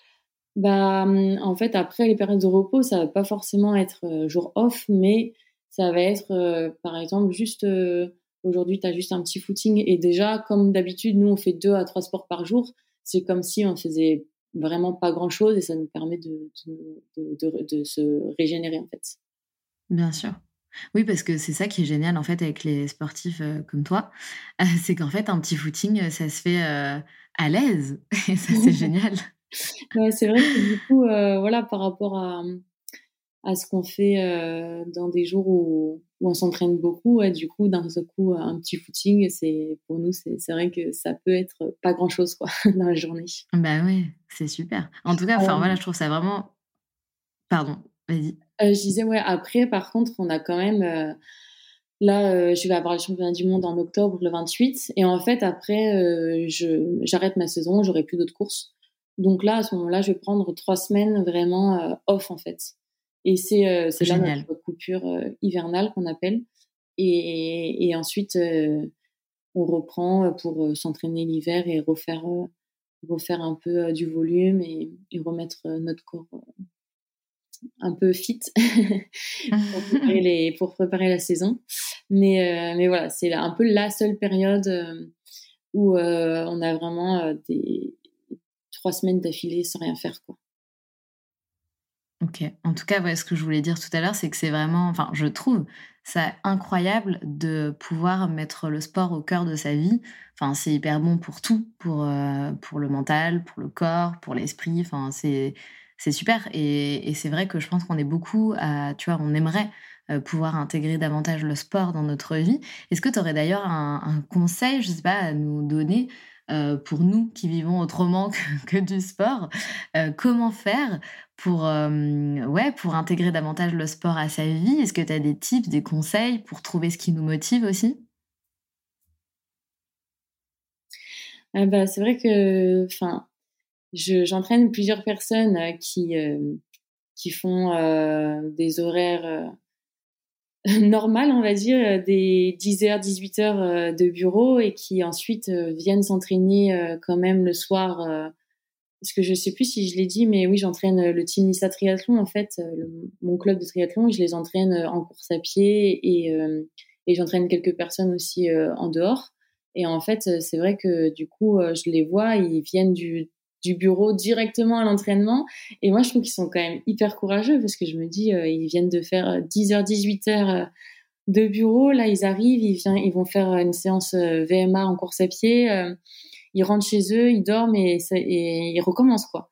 Bah, hum, En fait, après les périodes de repos, ça va pas forcément être euh, jour off, mais ça va être, euh, par exemple, juste euh, aujourd'hui, tu as juste un petit footing. Et déjà, comme d'habitude, nous, on fait deux à trois sports par jour. C'est comme si on faisait vraiment pas grand-chose et ça nous permet de, de, de se régénérer, en fait. Bien sûr. Oui, parce que c'est ça qui est génial en fait avec les sportifs comme toi, c'est qu'en fait un petit footing, ça se fait à l'aise et ça c'est génial. c'est vrai que du coup, voilà, par rapport à, à ce qu'on fait dans des jours où, où on s'entraîne beaucoup, du coup, d'un coup, un petit footing, c'est pour nous, c'est vrai que ça peut être pas grand chose quoi dans la journée. Bah oui, c'est super. En tout cas, enfin voilà, je trouve ça vraiment. Pardon, vas-y. Euh, je disais, ouais, après, par contre, on a quand même. Euh, là, euh, je vais avoir le championnat du monde en octobre, le 28. Et en fait, après, j'arrête ma saison, j'aurai plus d'autres courses. Donc là, à ce moment-là, je vais prendre trois semaines vraiment off, en fait. Et c'est là notre coupure hivernale qu'on appelle. Et, et ensuite, on reprend pour s'entraîner l'hiver et refaire, refaire un peu du volume et, et remettre notre corps un peu fit pour, préparer les, pour, préparer la saison. Mais, euh, mais voilà, c'est un peu la seule période euh, où euh, on a vraiment des, trois semaines d'affilée sans rien faire, quoi. Ok. En tout cas, ce que je voulais dire tout à l'heure, c'est que c'est vraiment, enfin, je trouve ça incroyable de pouvoir mettre le sport au cœur de sa vie. Enfin, c'est hyper bon pour tout, pour, euh, pour le mental, pour le corps, pour l'esprit. Enfin, c'est, super. Et, c'est vrai que je pense qu'on est beaucoup à, tu vois, on aimerait euh, pouvoir intégrer davantage le sport dans notre vie. Est-ce que tu aurais d'ailleurs un, un, conseil, je sais pas, à nous donner euh, pour nous qui vivons autrement que, du sport. Euh, comment faire pour, euh, ouais, pour intégrer davantage le sport à sa vie? Est-ce que tu as des tips, des conseils pour trouver ce qui nous motive aussi? Ah bah, C'est vrai que j'entraîne plusieurs personnes qui, qui font des horaires normal, on va dire, euh, des 10 heures, 18 heures euh, de bureau et qui ensuite euh, viennent s'entraîner quand même le soir. Parce que je sais plus si je l'ai dit, mais oui, j'entraîne le Team Nissa Triathlon, en fait, mon club de triathlon, je les entraîne en course à pied et, et j'entraîne quelques personnes aussi en dehors. Et en fait, c'est vrai que du coup, je les vois, ils viennent du, du bureau directement à l'entraînement. Et moi, je trouve qu'ils sont quand même hyper courageux parce que je me dis, euh, ils viennent de faire 10h, 18h euh, de bureau. Là, ils arrivent, ils, viennent, ils vont faire une séance euh, VMA en course à pied. ils rentrent chez eux, ils dorment et, et ils recommencent, quoi.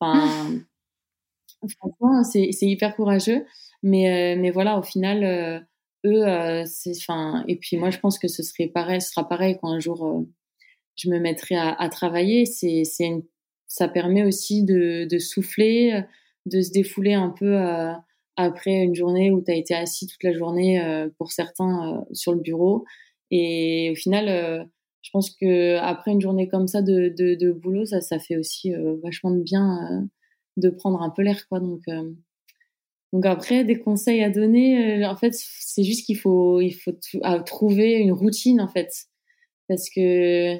Enfin, franchement, c'est hyper courageux. Mais, mais voilà, au final, eux, c'est, enfin, et puis moi, je pense que ce serait pareil, ce sera pareil quand un jour je me mettrai à, à travailler. C'est une ça permet aussi de, souffler, de se défouler un peu euh, après une journée où tu as été assis toute la journée euh, pour certains euh, sur le bureau. Et au final, je pense que après une journée comme ça de boulot, ça, ça fait aussi vachement de bien de prendre un peu l'air, quoi. Donc, donc après, des conseils à donner, en fait, c'est juste qu'il faut, il faut trouver une routine, en fait, parce que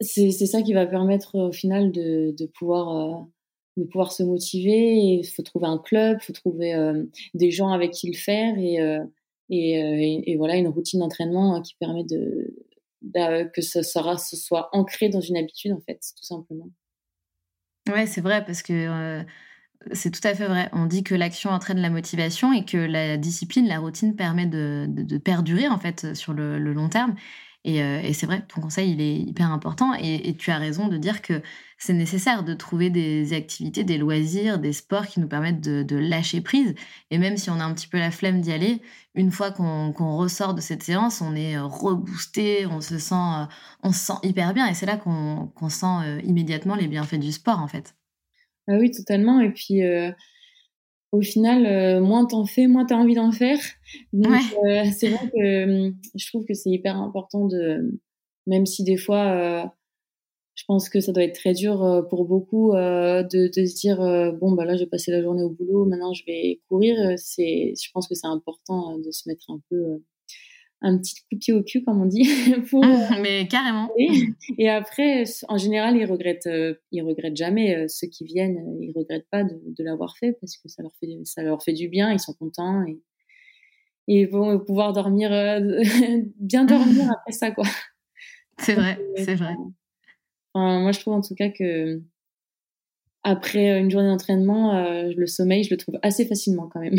c'est ça qui va permettre au final de, de pouvoir euh, de pouvoir se motiver. Il faut trouver un club, faut trouver euh, des gens avec qui le faire et, euh, et, et, voilà une routine d'entraînement hein, qui permet de, que ce, sera, soit ancré dans une habitude en fait, tout simplement. Ouais, c'est vrai parce que c'est tout à fait vrai. On dit que l'action entraîne la motivation et que la discipline, la routine permet de, de, perdurer en fait sur le long terme. Euh, et, c'est vrai, ton conseil, il est hyper important. Et, tu as raison de dire que c'est nécessaire de trouver des activités, des loisirs, des sports qui nous permettent de, lâcher prise. Et même si on a un petit peu la flemme d'y aller, une fois qu'on ressort de cette séance, on est reboosté, on se sent, euh, on se sent hyper bien. Et c'est là qu'on sent euh, immédiatement les bienfaits du sport, en fait. Ah oui, totalement. Et puis, au final, euh, moins t'en fais, moins t'as envie d'en faire. Donc, euh, c'est vrai que hum, je trouve que c'est hyper important de, même si des fois, euh, je pense que ça doit être très dur pour beaucoup de, de, se dire bon bah là j'ai passé la journée au boulot, maintenant je vais courir. C'est, je pense que c'est important de se mettre un peu un petit coup de pied au cul, comme on dit. pour, ah, mais carrément. Et, après, en général, ils regrettent, euh, ils regrettent jamais. Euh, ceux qui viennent, euh, ils regrettent pas de, l'avoir fait parce que ça leur fait, ça leur fait du bien. Ils sont contents et, ils vont pouvoir dormir, bien dormir après ça, quoi. C'est vrai, c'est vrai. Enfin, moi, je trouve en tout cas que après une journée d'entraînement, le sommeil, je le trouve assez facilement quand même.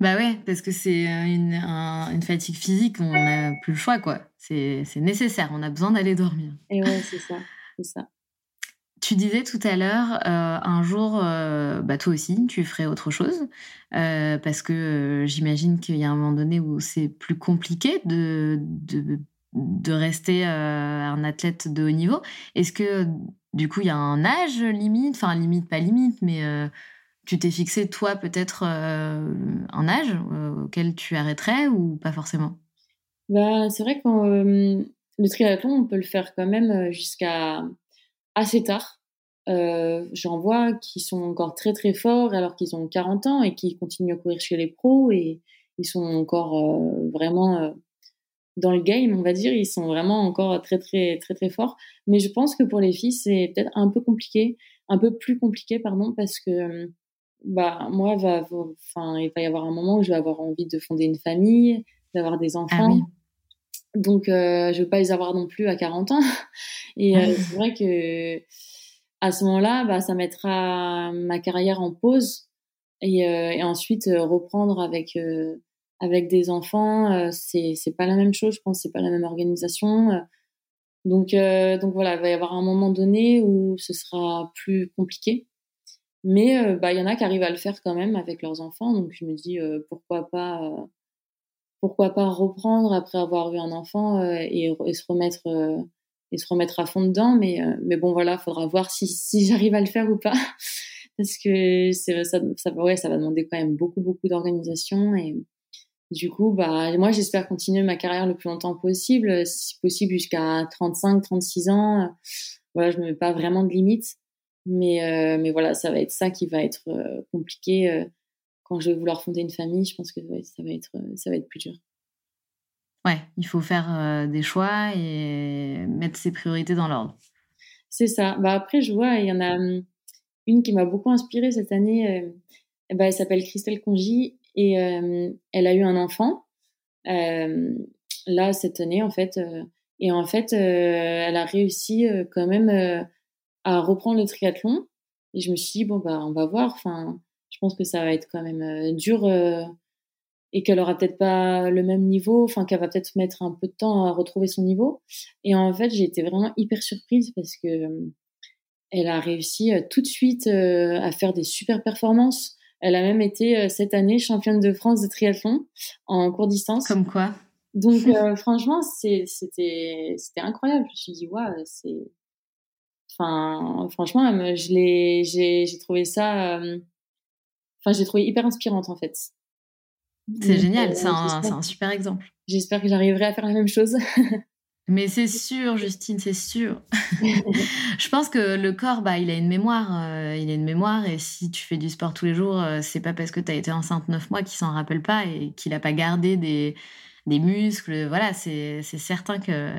Bah ouais, parce que c'est euh, une, une, fatigue physique, on n'a plus le choix, quoi. C'est nécessaire, on a besoin d'aller dormir. Et ouais, c'est ça, c'est ça. Tu disais tout à l'heure, euh, un jour, euh, bah toi aussi, tu ferais autre chose, parce que j'imagine qu'il y a un moment donné où c'est plus compliqué de, de, de rester un athlète de haut niveau. Est-ce que, du coup, il y a un âge limite, enfin limite, pas limite, mais tu t'es fixé, toi, peut-être euh, un âge euh, auquel tu arrêterais ou pas forcément? Bah, C'est vrai que euh, le triathlon, on peut le faire quand même jusqu'à assez tard. J'en vois qui sont encore très très forts alors qu'ils ont 40 ans et qui continuent à courir chez les pros et ils sont encore vraiment dans le game, on va dire. Ils sont vraiment encore très très très très forts. Mais je pense que pour les filles, c'est peut-être un peu compliqué, un peu plus compliqué, pardon, parce que bah moi va enfin il va y avoir un moment où je vais avoir envie de fonder une famille d'avoir des ah enfants Donc, je veux pas les avoir non plus à 40 ans. Et c'est vrai que à ce moment-là, bah, ça mettra ma carrière en pause et, et ensuite reprendre avec avec des enfants, c'est c'est pas la même chose. Je pense c'est pas la même organisation. Donc donc voilà, il va y avoir un moment donné où ce sera plus compliqué. Mais bah il y en a qui arrivent à le faire quand même avec leurs enfants. Donc je me dis pourquoi pas pourquoi pas reprendre après avoir eu un enfant et, et, se remettre et se remettre à fond dedans. Mais, euh, mais bon, voilà, faudra voir si, si j'arrive à le faire ou pas. Parce que ça, ça, ouais, ça va demander quand même beaucoup, beaucoup d'organisation. Et du coup, bah, moi, j'espère continuer ma carrière le plus longtemps possible, si possible jusqu'à 35, 36 ans. Voilà, je me mets pas vraiment de limites. Mais, euh, mais voilà, ça va être ça qui va être euh, compliqué. quand je vais vouloir fonder une famille, je pense que ça, va être, ça va être plus dur. Ouais, il faut faire des choix et mettre ses priorités dans l'ordre. C'est ça. Bah après, je vois, il y en a mmh, une qui m'a beaucoup inspirée cette année. bah, elle s'appelle Christelle Congy et elle a eu un enfant là cette année en fait. et en fait, elle a réussi quand même à reprendre le triathlon. Et je me suis dit bon bah on va voir. Enfin, je pense que ça va être quand même dur et qu'elle aura peut-être pas le même niveau, enfin qu'elle va peut-être mettre un peu de temps à retrouver son niveau. Et en fait, j'ai été vraiment hyper surprise parce que euh, elle a réussi euh, tout de suite euh, à faire des super performances. Elle a même été cette année championne de France de triathlon en court distance. Comme quoi? Donc franchement, c'était c'était incroyable. Je me suis dit waouh, c'est enfin franchement, je l'ai j'ai trouvé ça enfin j'ai trouvé hyper inspirante en fait. C'est génial, euh, c'est un, super exemple. J'espère que j'arriverai à faire la même chose. Mais c'est sûr, Justine, c'est sûr. je pense que le corps, bah, il a une mémoire. Euh, il a une mémoire. Et si tu fais du sport tous les jours, euh, c'est pas parce que tu as été enceinte neuf mois qu'il s'en rappelle pas et qu'il a pas gardé des, des muscles. Voilà, c'est certain que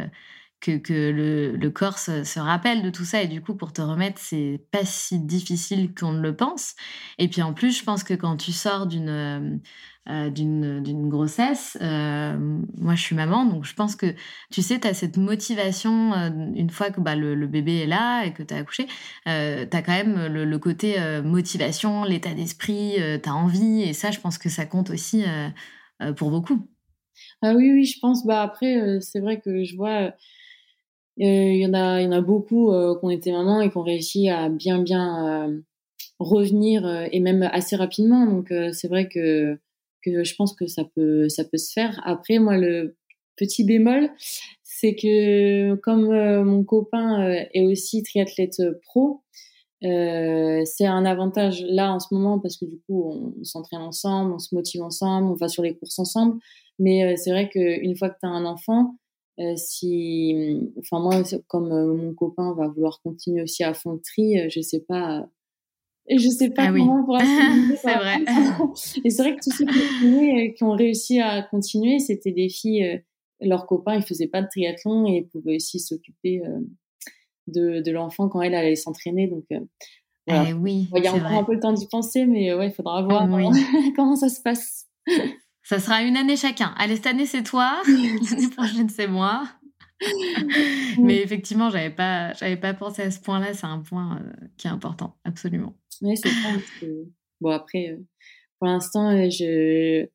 que, le, corps se, rappelle de tout ça. Et du coup pour te remettre c'est pas si difficile qu'on ne le pense. Et puis en plus je pense que quand tu sors d'une euh, euh, d'une grossesse euh, moi je suis maman donc je pense que tu sais tu as cette motivation une fois que bah, le, bébé est là et que tu as accouché tu as quand même le, côté motivation l'état d'esprit tu as envie. Et ça je pense que ça compte aussi pour beaucoup. Ah oui oui je pense. Bah après c'est vrai que je vois il y en a, il y en a beaucoup euh, qui ont été mamans et qui ont réussi à bien bien euh, revenir euh, et même assez rapidement. Donc c'est vrai que que je pense que ça peut ça peut se faire. Après moi le petit bémol c'est que comme mon copain est aussi triathlète pro, c'est un avantage là en ce moment parce que du coup on, s'entraîne ensemble, on se motive ensemble, on va sur les courses ensemble. Mais c'est vrai qu'une fois que tu as un enfant, euh, si, enfin moi, comme euh, mon copain va vouloir continuer aussi à fond de tri, euh, je sais pas, je sais pas ah comment oui. c'est vrai. Et c'est vrai que tous ceux qui, qui ont réussi à continuer, c'était des filles. leurs copains, ils faisaient pas de triathlon et ils pouvaient aussi s'occuper de, de l'enfant quand elle allait s'entraîner. Donc voilà. Eh oui, il y a encore un peu le temps d'y penser, mais ouais, il faudra voir comment ça se passe. Ça sera une année chacun. Allez, cette année, c'est toi. L'année prochaine, c'est moi. Mais effectivement, j'avais pas, j'avais pas pensé à ce point-là. C'est un point euh, qui est important, absolument. Oui, c'est ça. Bon, après, euh, pour l'instant, euh, je,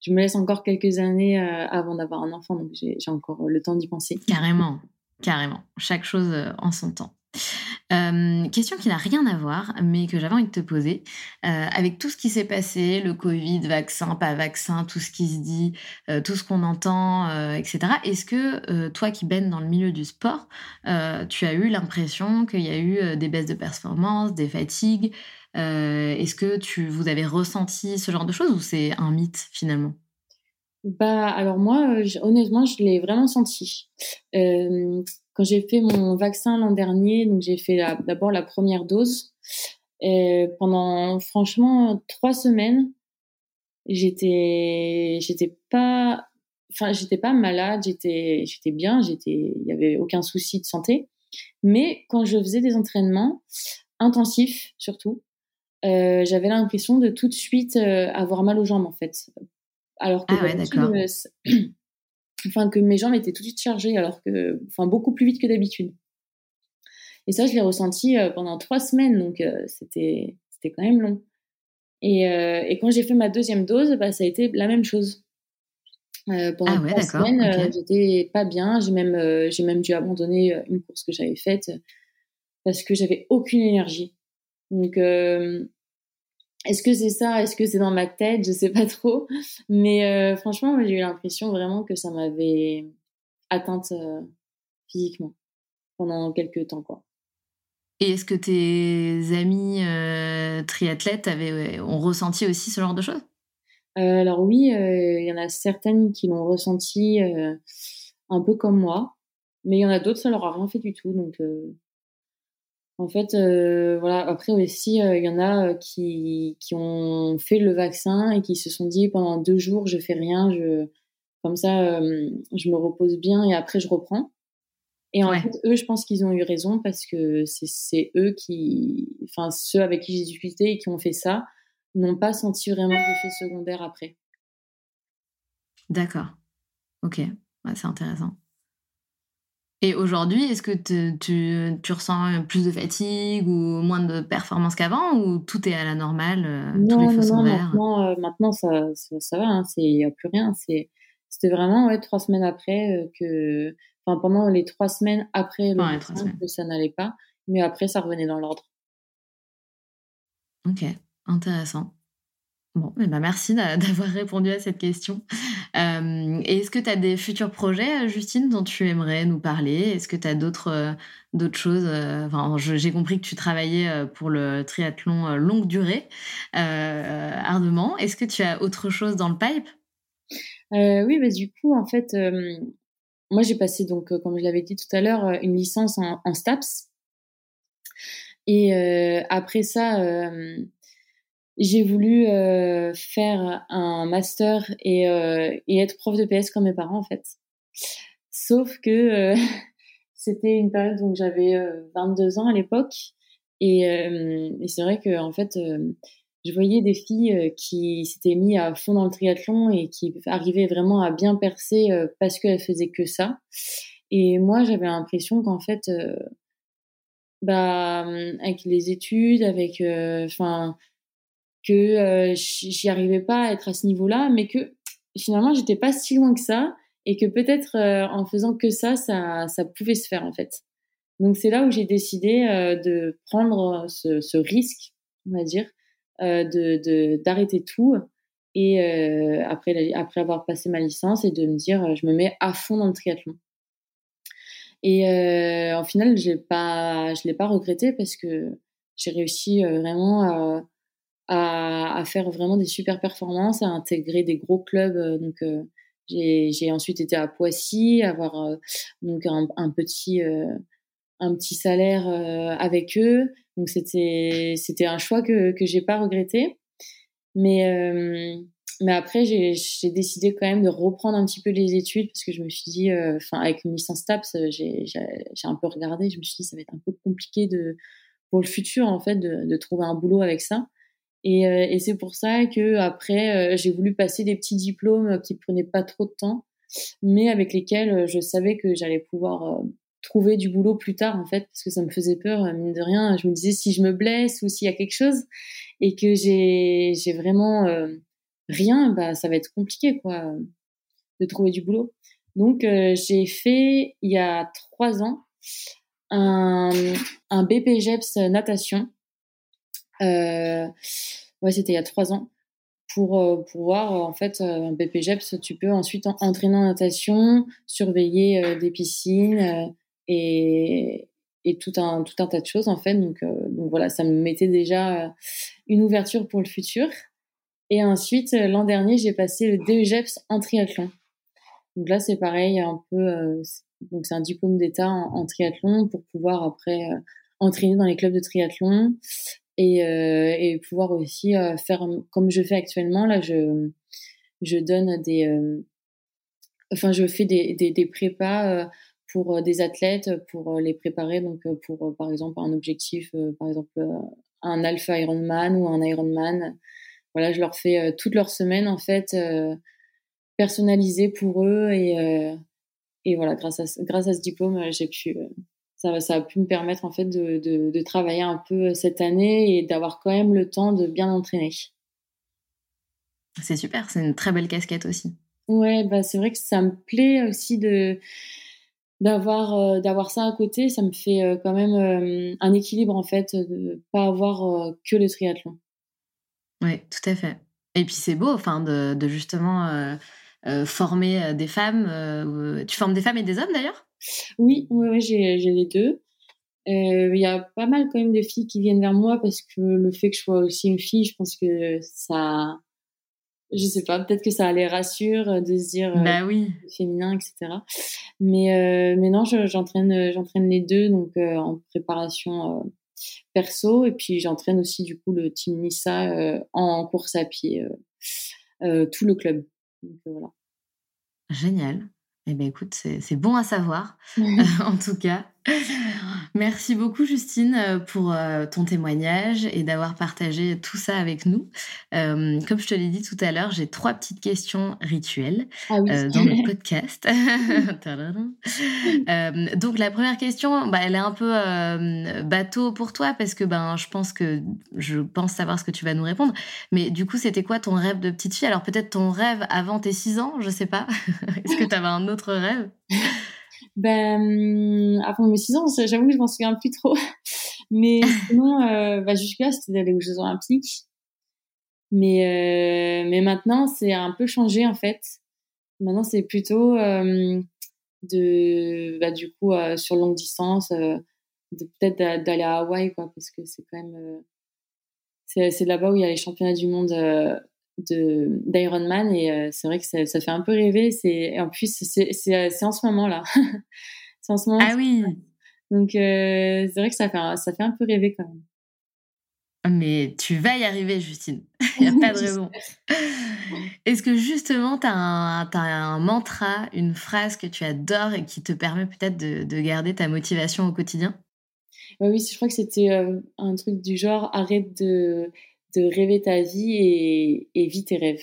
je me laisse encore quelques années avant d'avoir un enfant, donc j'ai encore le temps d'y penser. Carrément, carrément. Chaque chose en son temps. Euh, question qui n'a rien à voir, mais que j'avais envie de te poser. Euh, avec tout ce qui s'est passé, le Covid, vaccin, pas vaccin, tout ce qui se dit, euh, tout ce qu'on entend, etc. Est-ce que toi qui baignes dans le milieu du sport, tu as eu l'impression qu'il y a eu des baisses de performance, des fatigues Est-ce que tu, vous avez ressenti ce genre de choses ou c'est un mythe finalement? Bah alors moi honnêtement je l'ai vraiment senti quand j'ai fait mon vaccin l'an dernier, donc j'ai fait d'abord la première dose. Et pendant franchement trois semaines, j'étais, j'étais pas, enfin j'étais pas malade, j'étais, j'étais bien, j'étais, il y avait aucun souci de santé. Mais quand je faisais des entraînements intensifs surtout, euh, j'avais l'impression de tout de suite euh, avoir mal aux jambes en fait. Alors que ah ouais, d'accord. enfin que mes jambes étaient tout de suite chargées, alors que, enfin beaucoup plus vite que d'habitude. Et ça, je l'ai ressenti pendant trois semaines, donc c'était c'était quand même long. Et, et quand j'ai fait ma deuxième dose, bah, ça a été la même chose. Euh, pendant ah trois semaines, euh, j'étais pas bien. J'ai même, euh, j'ai même dû abandonner une course que j'avais faite parce que j'avais aucune énergie. Donc, est-ce que c'est ça? Est-ce que c'est dans ma tête? Je sais pas trop. Mais franchement, j'ai eu l'impression vraiment que ça m'avait atteinte physiquement pendant quelques temps, quoi. Et est-ce que tes amis triathlètes avaient, ont ressenti aussi ce genre de choses? Euh, alors oui, euh, il y en a certaines qui l'ont ressenti euh, un peu comme moi, mais il y en a d'autres, ça leur a rien fait du tout. Donc, en fait, voilà. Après aussi, il y en a qui, qui ont fait le vaccin et qui se sont dit pendant deux jours, je fais rien, je comme ça, je me repose bien et après je reprends. Et en fait, eux, je pense qu'ils ont eu raison parce que c'est eux qui, enfin, ceux avec qui j'ai discuté et qui ont fait ça, n'ont pas senti vraiment d'effet secondaire après. D'accord. Ok, c'est intéressant. Et aujourd'hui, est-ce que tu, tu, ressens plus de fatigue ou moins de performance qu'avant ou tout est à la normale euh, Non, tous les non, non maintenant, euh, maintenant ça, ça, va, hein, il n'y a plus rien. C'était vraiment ouais, trois semaines après euh, que. Enfin, pendant les trois semaines après le que ça n'allait pas, mais après, ça revenait dans l'ordre. Ok. Intéressant. Bon, ben merci d'avoir répondu à cette question. Euh, est-ce que tu as des futurs projets, Justine, dont tu aimerais nous parler? Est-ce que tu as d'autres euh, d'autres choses euh, enfin, J'ai compris que tu travaillais pour le triathlon longue durée, ardemment. Est-ce que tu as autre chose dans le pipe? Oui, bah, du coup, en fait, moi j'ai passé, donc, comme je l'avais dit tout à l'heure, une licence en, en STAPS. Et après ça j'ai voulu euh, faire un master et, euh, et, être prof de PS comme mes parents en fait. Sauf que euh, c'était une période où j'avais 22 ans à l'époque et, et c'est vrai que en fait je voyais des filles qui s'étaient mis à fond dans le triathlon et qui arrivaient vraiment à bien percer parce qu'elles faisaient que ça. Et moi j'avais l'impression qu'en fait bah avec les études, avec enfin que euh, j'y arrivais pas à être à ce niveau-là, mais que finalement j'étais pas si loin que ça et que peut-être euh, en faisant que ça, ça, ça pouvait se faire en fait. Donc c'est là où j'ai décidé euh, de prendre ce, ce, risque, on va dire, de d'arrêter tout et après après avoir passé ma licence et de me dire je me mets à fond dans le triathlon. Et euh, en final, j'ai pas, je l'ai pas regretté parce que j'ai réussi vraiment à, à, faire vraiment des super performances, à intégrer des gros clubs. Euh, donc, euh, j'ai ensuite été à Poissy, avoir euh, donc un, petit un petit salaire avec eux. Donc c'était c'était un choix que que j'ai pas regretté. Mais mais après j'ai décidé quand même de reprendre un petit peu les études parce que je me suis dit enfin avec une licence TAPS j'ai un peu regardé, je me suis dit ça va être un peu compliqué de pour le futur en fait de trouver un boulot avec ça. Et, euh, et c'est pour ça que après, euh, j'ai voulu passer des petits diplômes qui prenaient pas trop de temps, mais avec lesquels euh, je savais que j'allais pouvoir trouver du boulot plus tard en fait parce que ça me faisait peur mine de rien. Je me disais si je me blesse ou s'il y a quelque chose et que j'ai j'ai vraiment rien bah ça va être compliqué quoi de trouver du boulot. Donc j'ai fait il y a trois ans un un BPGEPS natation. euh, ouais, c'était il y a trois ans. Pour, euh, pour voir, en fait, euh, un BPGEPS, tu peux ensuite entraîner en natation, surveiller des piscines et, et tout un, tout un tas de choses, en fait. Donc, donc voilà, ça me mettait déjà une ouverture pour le futur. Et ensuite, l'an dernier, j'ai passé le DEGEPS en triathlon. Donc là, c'est pareil, un peu. donc c'est un diplôme d'État en, en, triathlon pour pouvoir après entraîner dans les clubs de triathlon et, euh, et pouvoir aussi euh, faire comme je fais actuellement. Là, je, je donne des. Euh, enfin, je fais des, des, prépas pour des athlètes, pour les préparer, donc pour par exemple un objectif, par exemple un Alpha Ironman ou un Ironman. Voilà, je leur fais toute leur semaine en fait personnalisé pour eux et, et voilà, grâce à, grâce à ce diplôme, j'ai pu, ça, ça a pu me permettre en fait de, de, de travailler un peu cette année et d'avoir quand même le temps de bien entraîner. C'est super, c'est une très belle casquette aussi. Ouais, bah c'est vrai que ça me plaît aussi de d'avoir euh, d'avoir ça à côté. Ça me fait euh, quand même euh, un équilibre en fait, de pas avoir que le triathlon. Oui, tout à fait. Et puis c'est beau, enfin, de, de justement former des femmes. tu formes des femmes et des hommes d'ailleurs? Oui, ouais, j'ai les deux. Il y a pas mal quand même de filles qui viennent vers moi parce que le fait que je sois aussi une fille, je pense que ça je sais pas, peut-être que ça les rassure euh, de se dire euh, bah oui. féminin, etc. Mais euh, mais non, j'entraîne j'entraîne les deux donc en préparation perso et puis j'entraîne aussi du coup le team Nissa en course à pied, tout le club. Donc, voilà. Génial. Eh bien, écoute, c'est bon à savoir, en tout cas. Merci beaucoup, Justine, euh, pour euh, ton témoignage et d'avoir partagé tout ça avec nous. Euh, comme je te l'ai dit tout à l'heure, j'ai trois petites questions rituelles ah dans le podcast. donc, la première question, bah, elle est un peu bateau pour toi parce que ben, je pense que je pense savoir ce que tu vas nous répondre. Mais du coup, c'était quoi ton rêve de petite fille? Alors, peut-être ton rêve avant tes six ans, je sais pas. Est-ce que tu avais un autre rêve? Ben, avant mes 6 ans, j'avoue que je m'en souviens plus trop. Mais sinon, euh, bah, jusque-là, c'était d'aller aux Jeux Olympiques. Mais, euh, mais maintenant, c'est un peu changé, en fait. Maintenant, c'est plutôt euh, de, bah, du coup, euh, sur longue distance, de peut-être d'aller à Hawaï, quoi, parce que c'est quand même. C'est là-bas où il y a les championnats du monde de d'Ironman et euh, c'est vrai que ça, ça, fait un peu rêver. C'est en plus c'est en ce moment là. c'est en ce moment. Ah oui. Donc euh, c'est vrai que ça fait ça fait un peu rêver quand même. Mais tu vas y arriver, Justine. Il n'y a pas de raison. Est-ce que justement, tu as, as, un mantra, une phrase que tu adores et qui te permet peut-être de, de, garder ta motivation au quotidien? Bah Oui, je crois que c'était euh, un truc du genre arrête de, de rêver ta vie et, et vis tes rêves.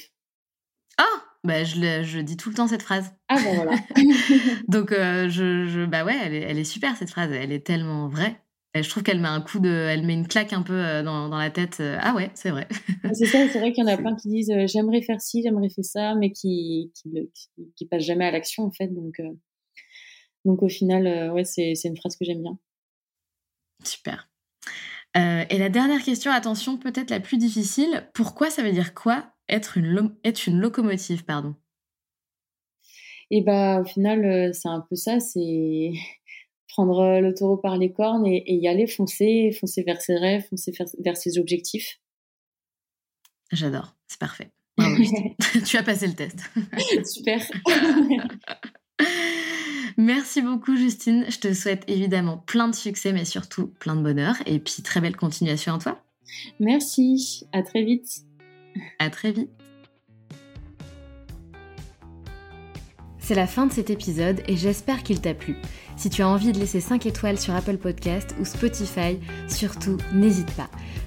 Ah bah, je, je, dis tout le temps cette phrase. Ah ben voilà. Donc, euh, je, je, bah ouais, elle est, elle est, super cette phrase. Elle est tellement vraie. Et je trouve qu'elle met un coup de. Elle met une claque un peu euh, dans, dans la tête. Euh, ah ouais, c'est vrai. c'est ça, c'est vrai qu'il y en a plein qui disent j'aimerais faire ci, j'aimerais faire ça, mais qui, qui, qui, qui passent jamais à l'action en fait. Donc, donc au final, ouais, c'est une phrase que j'aime bien. Super. Euh, et la dernière question, attention, peut-être la plus difficile. Pourquoi ça veut dire quoi être une, être une locomotive, pardon? Et bah, au final, euh, c'est un peu ça, c'est prendre euh, le taureau par les cornes et, y aller, foncer, foncer vers ses rêves, foncer vers ses objectifs. J'adore, c'est parfait. tu as passé le test. Super. Merci beaucoup Justine. Je te souhaite évidemment plein de succès, mais surtout plein de bonheur. Et puis très belle continuation à toi. Merci. À très vite. À très vite. C'est la fin de cet épisode et j'espère qu'il t'a plu. Si tu as envie de laisser 5 étoiles sur Apple Podcast ou Spotify, surtout n'hésite pas.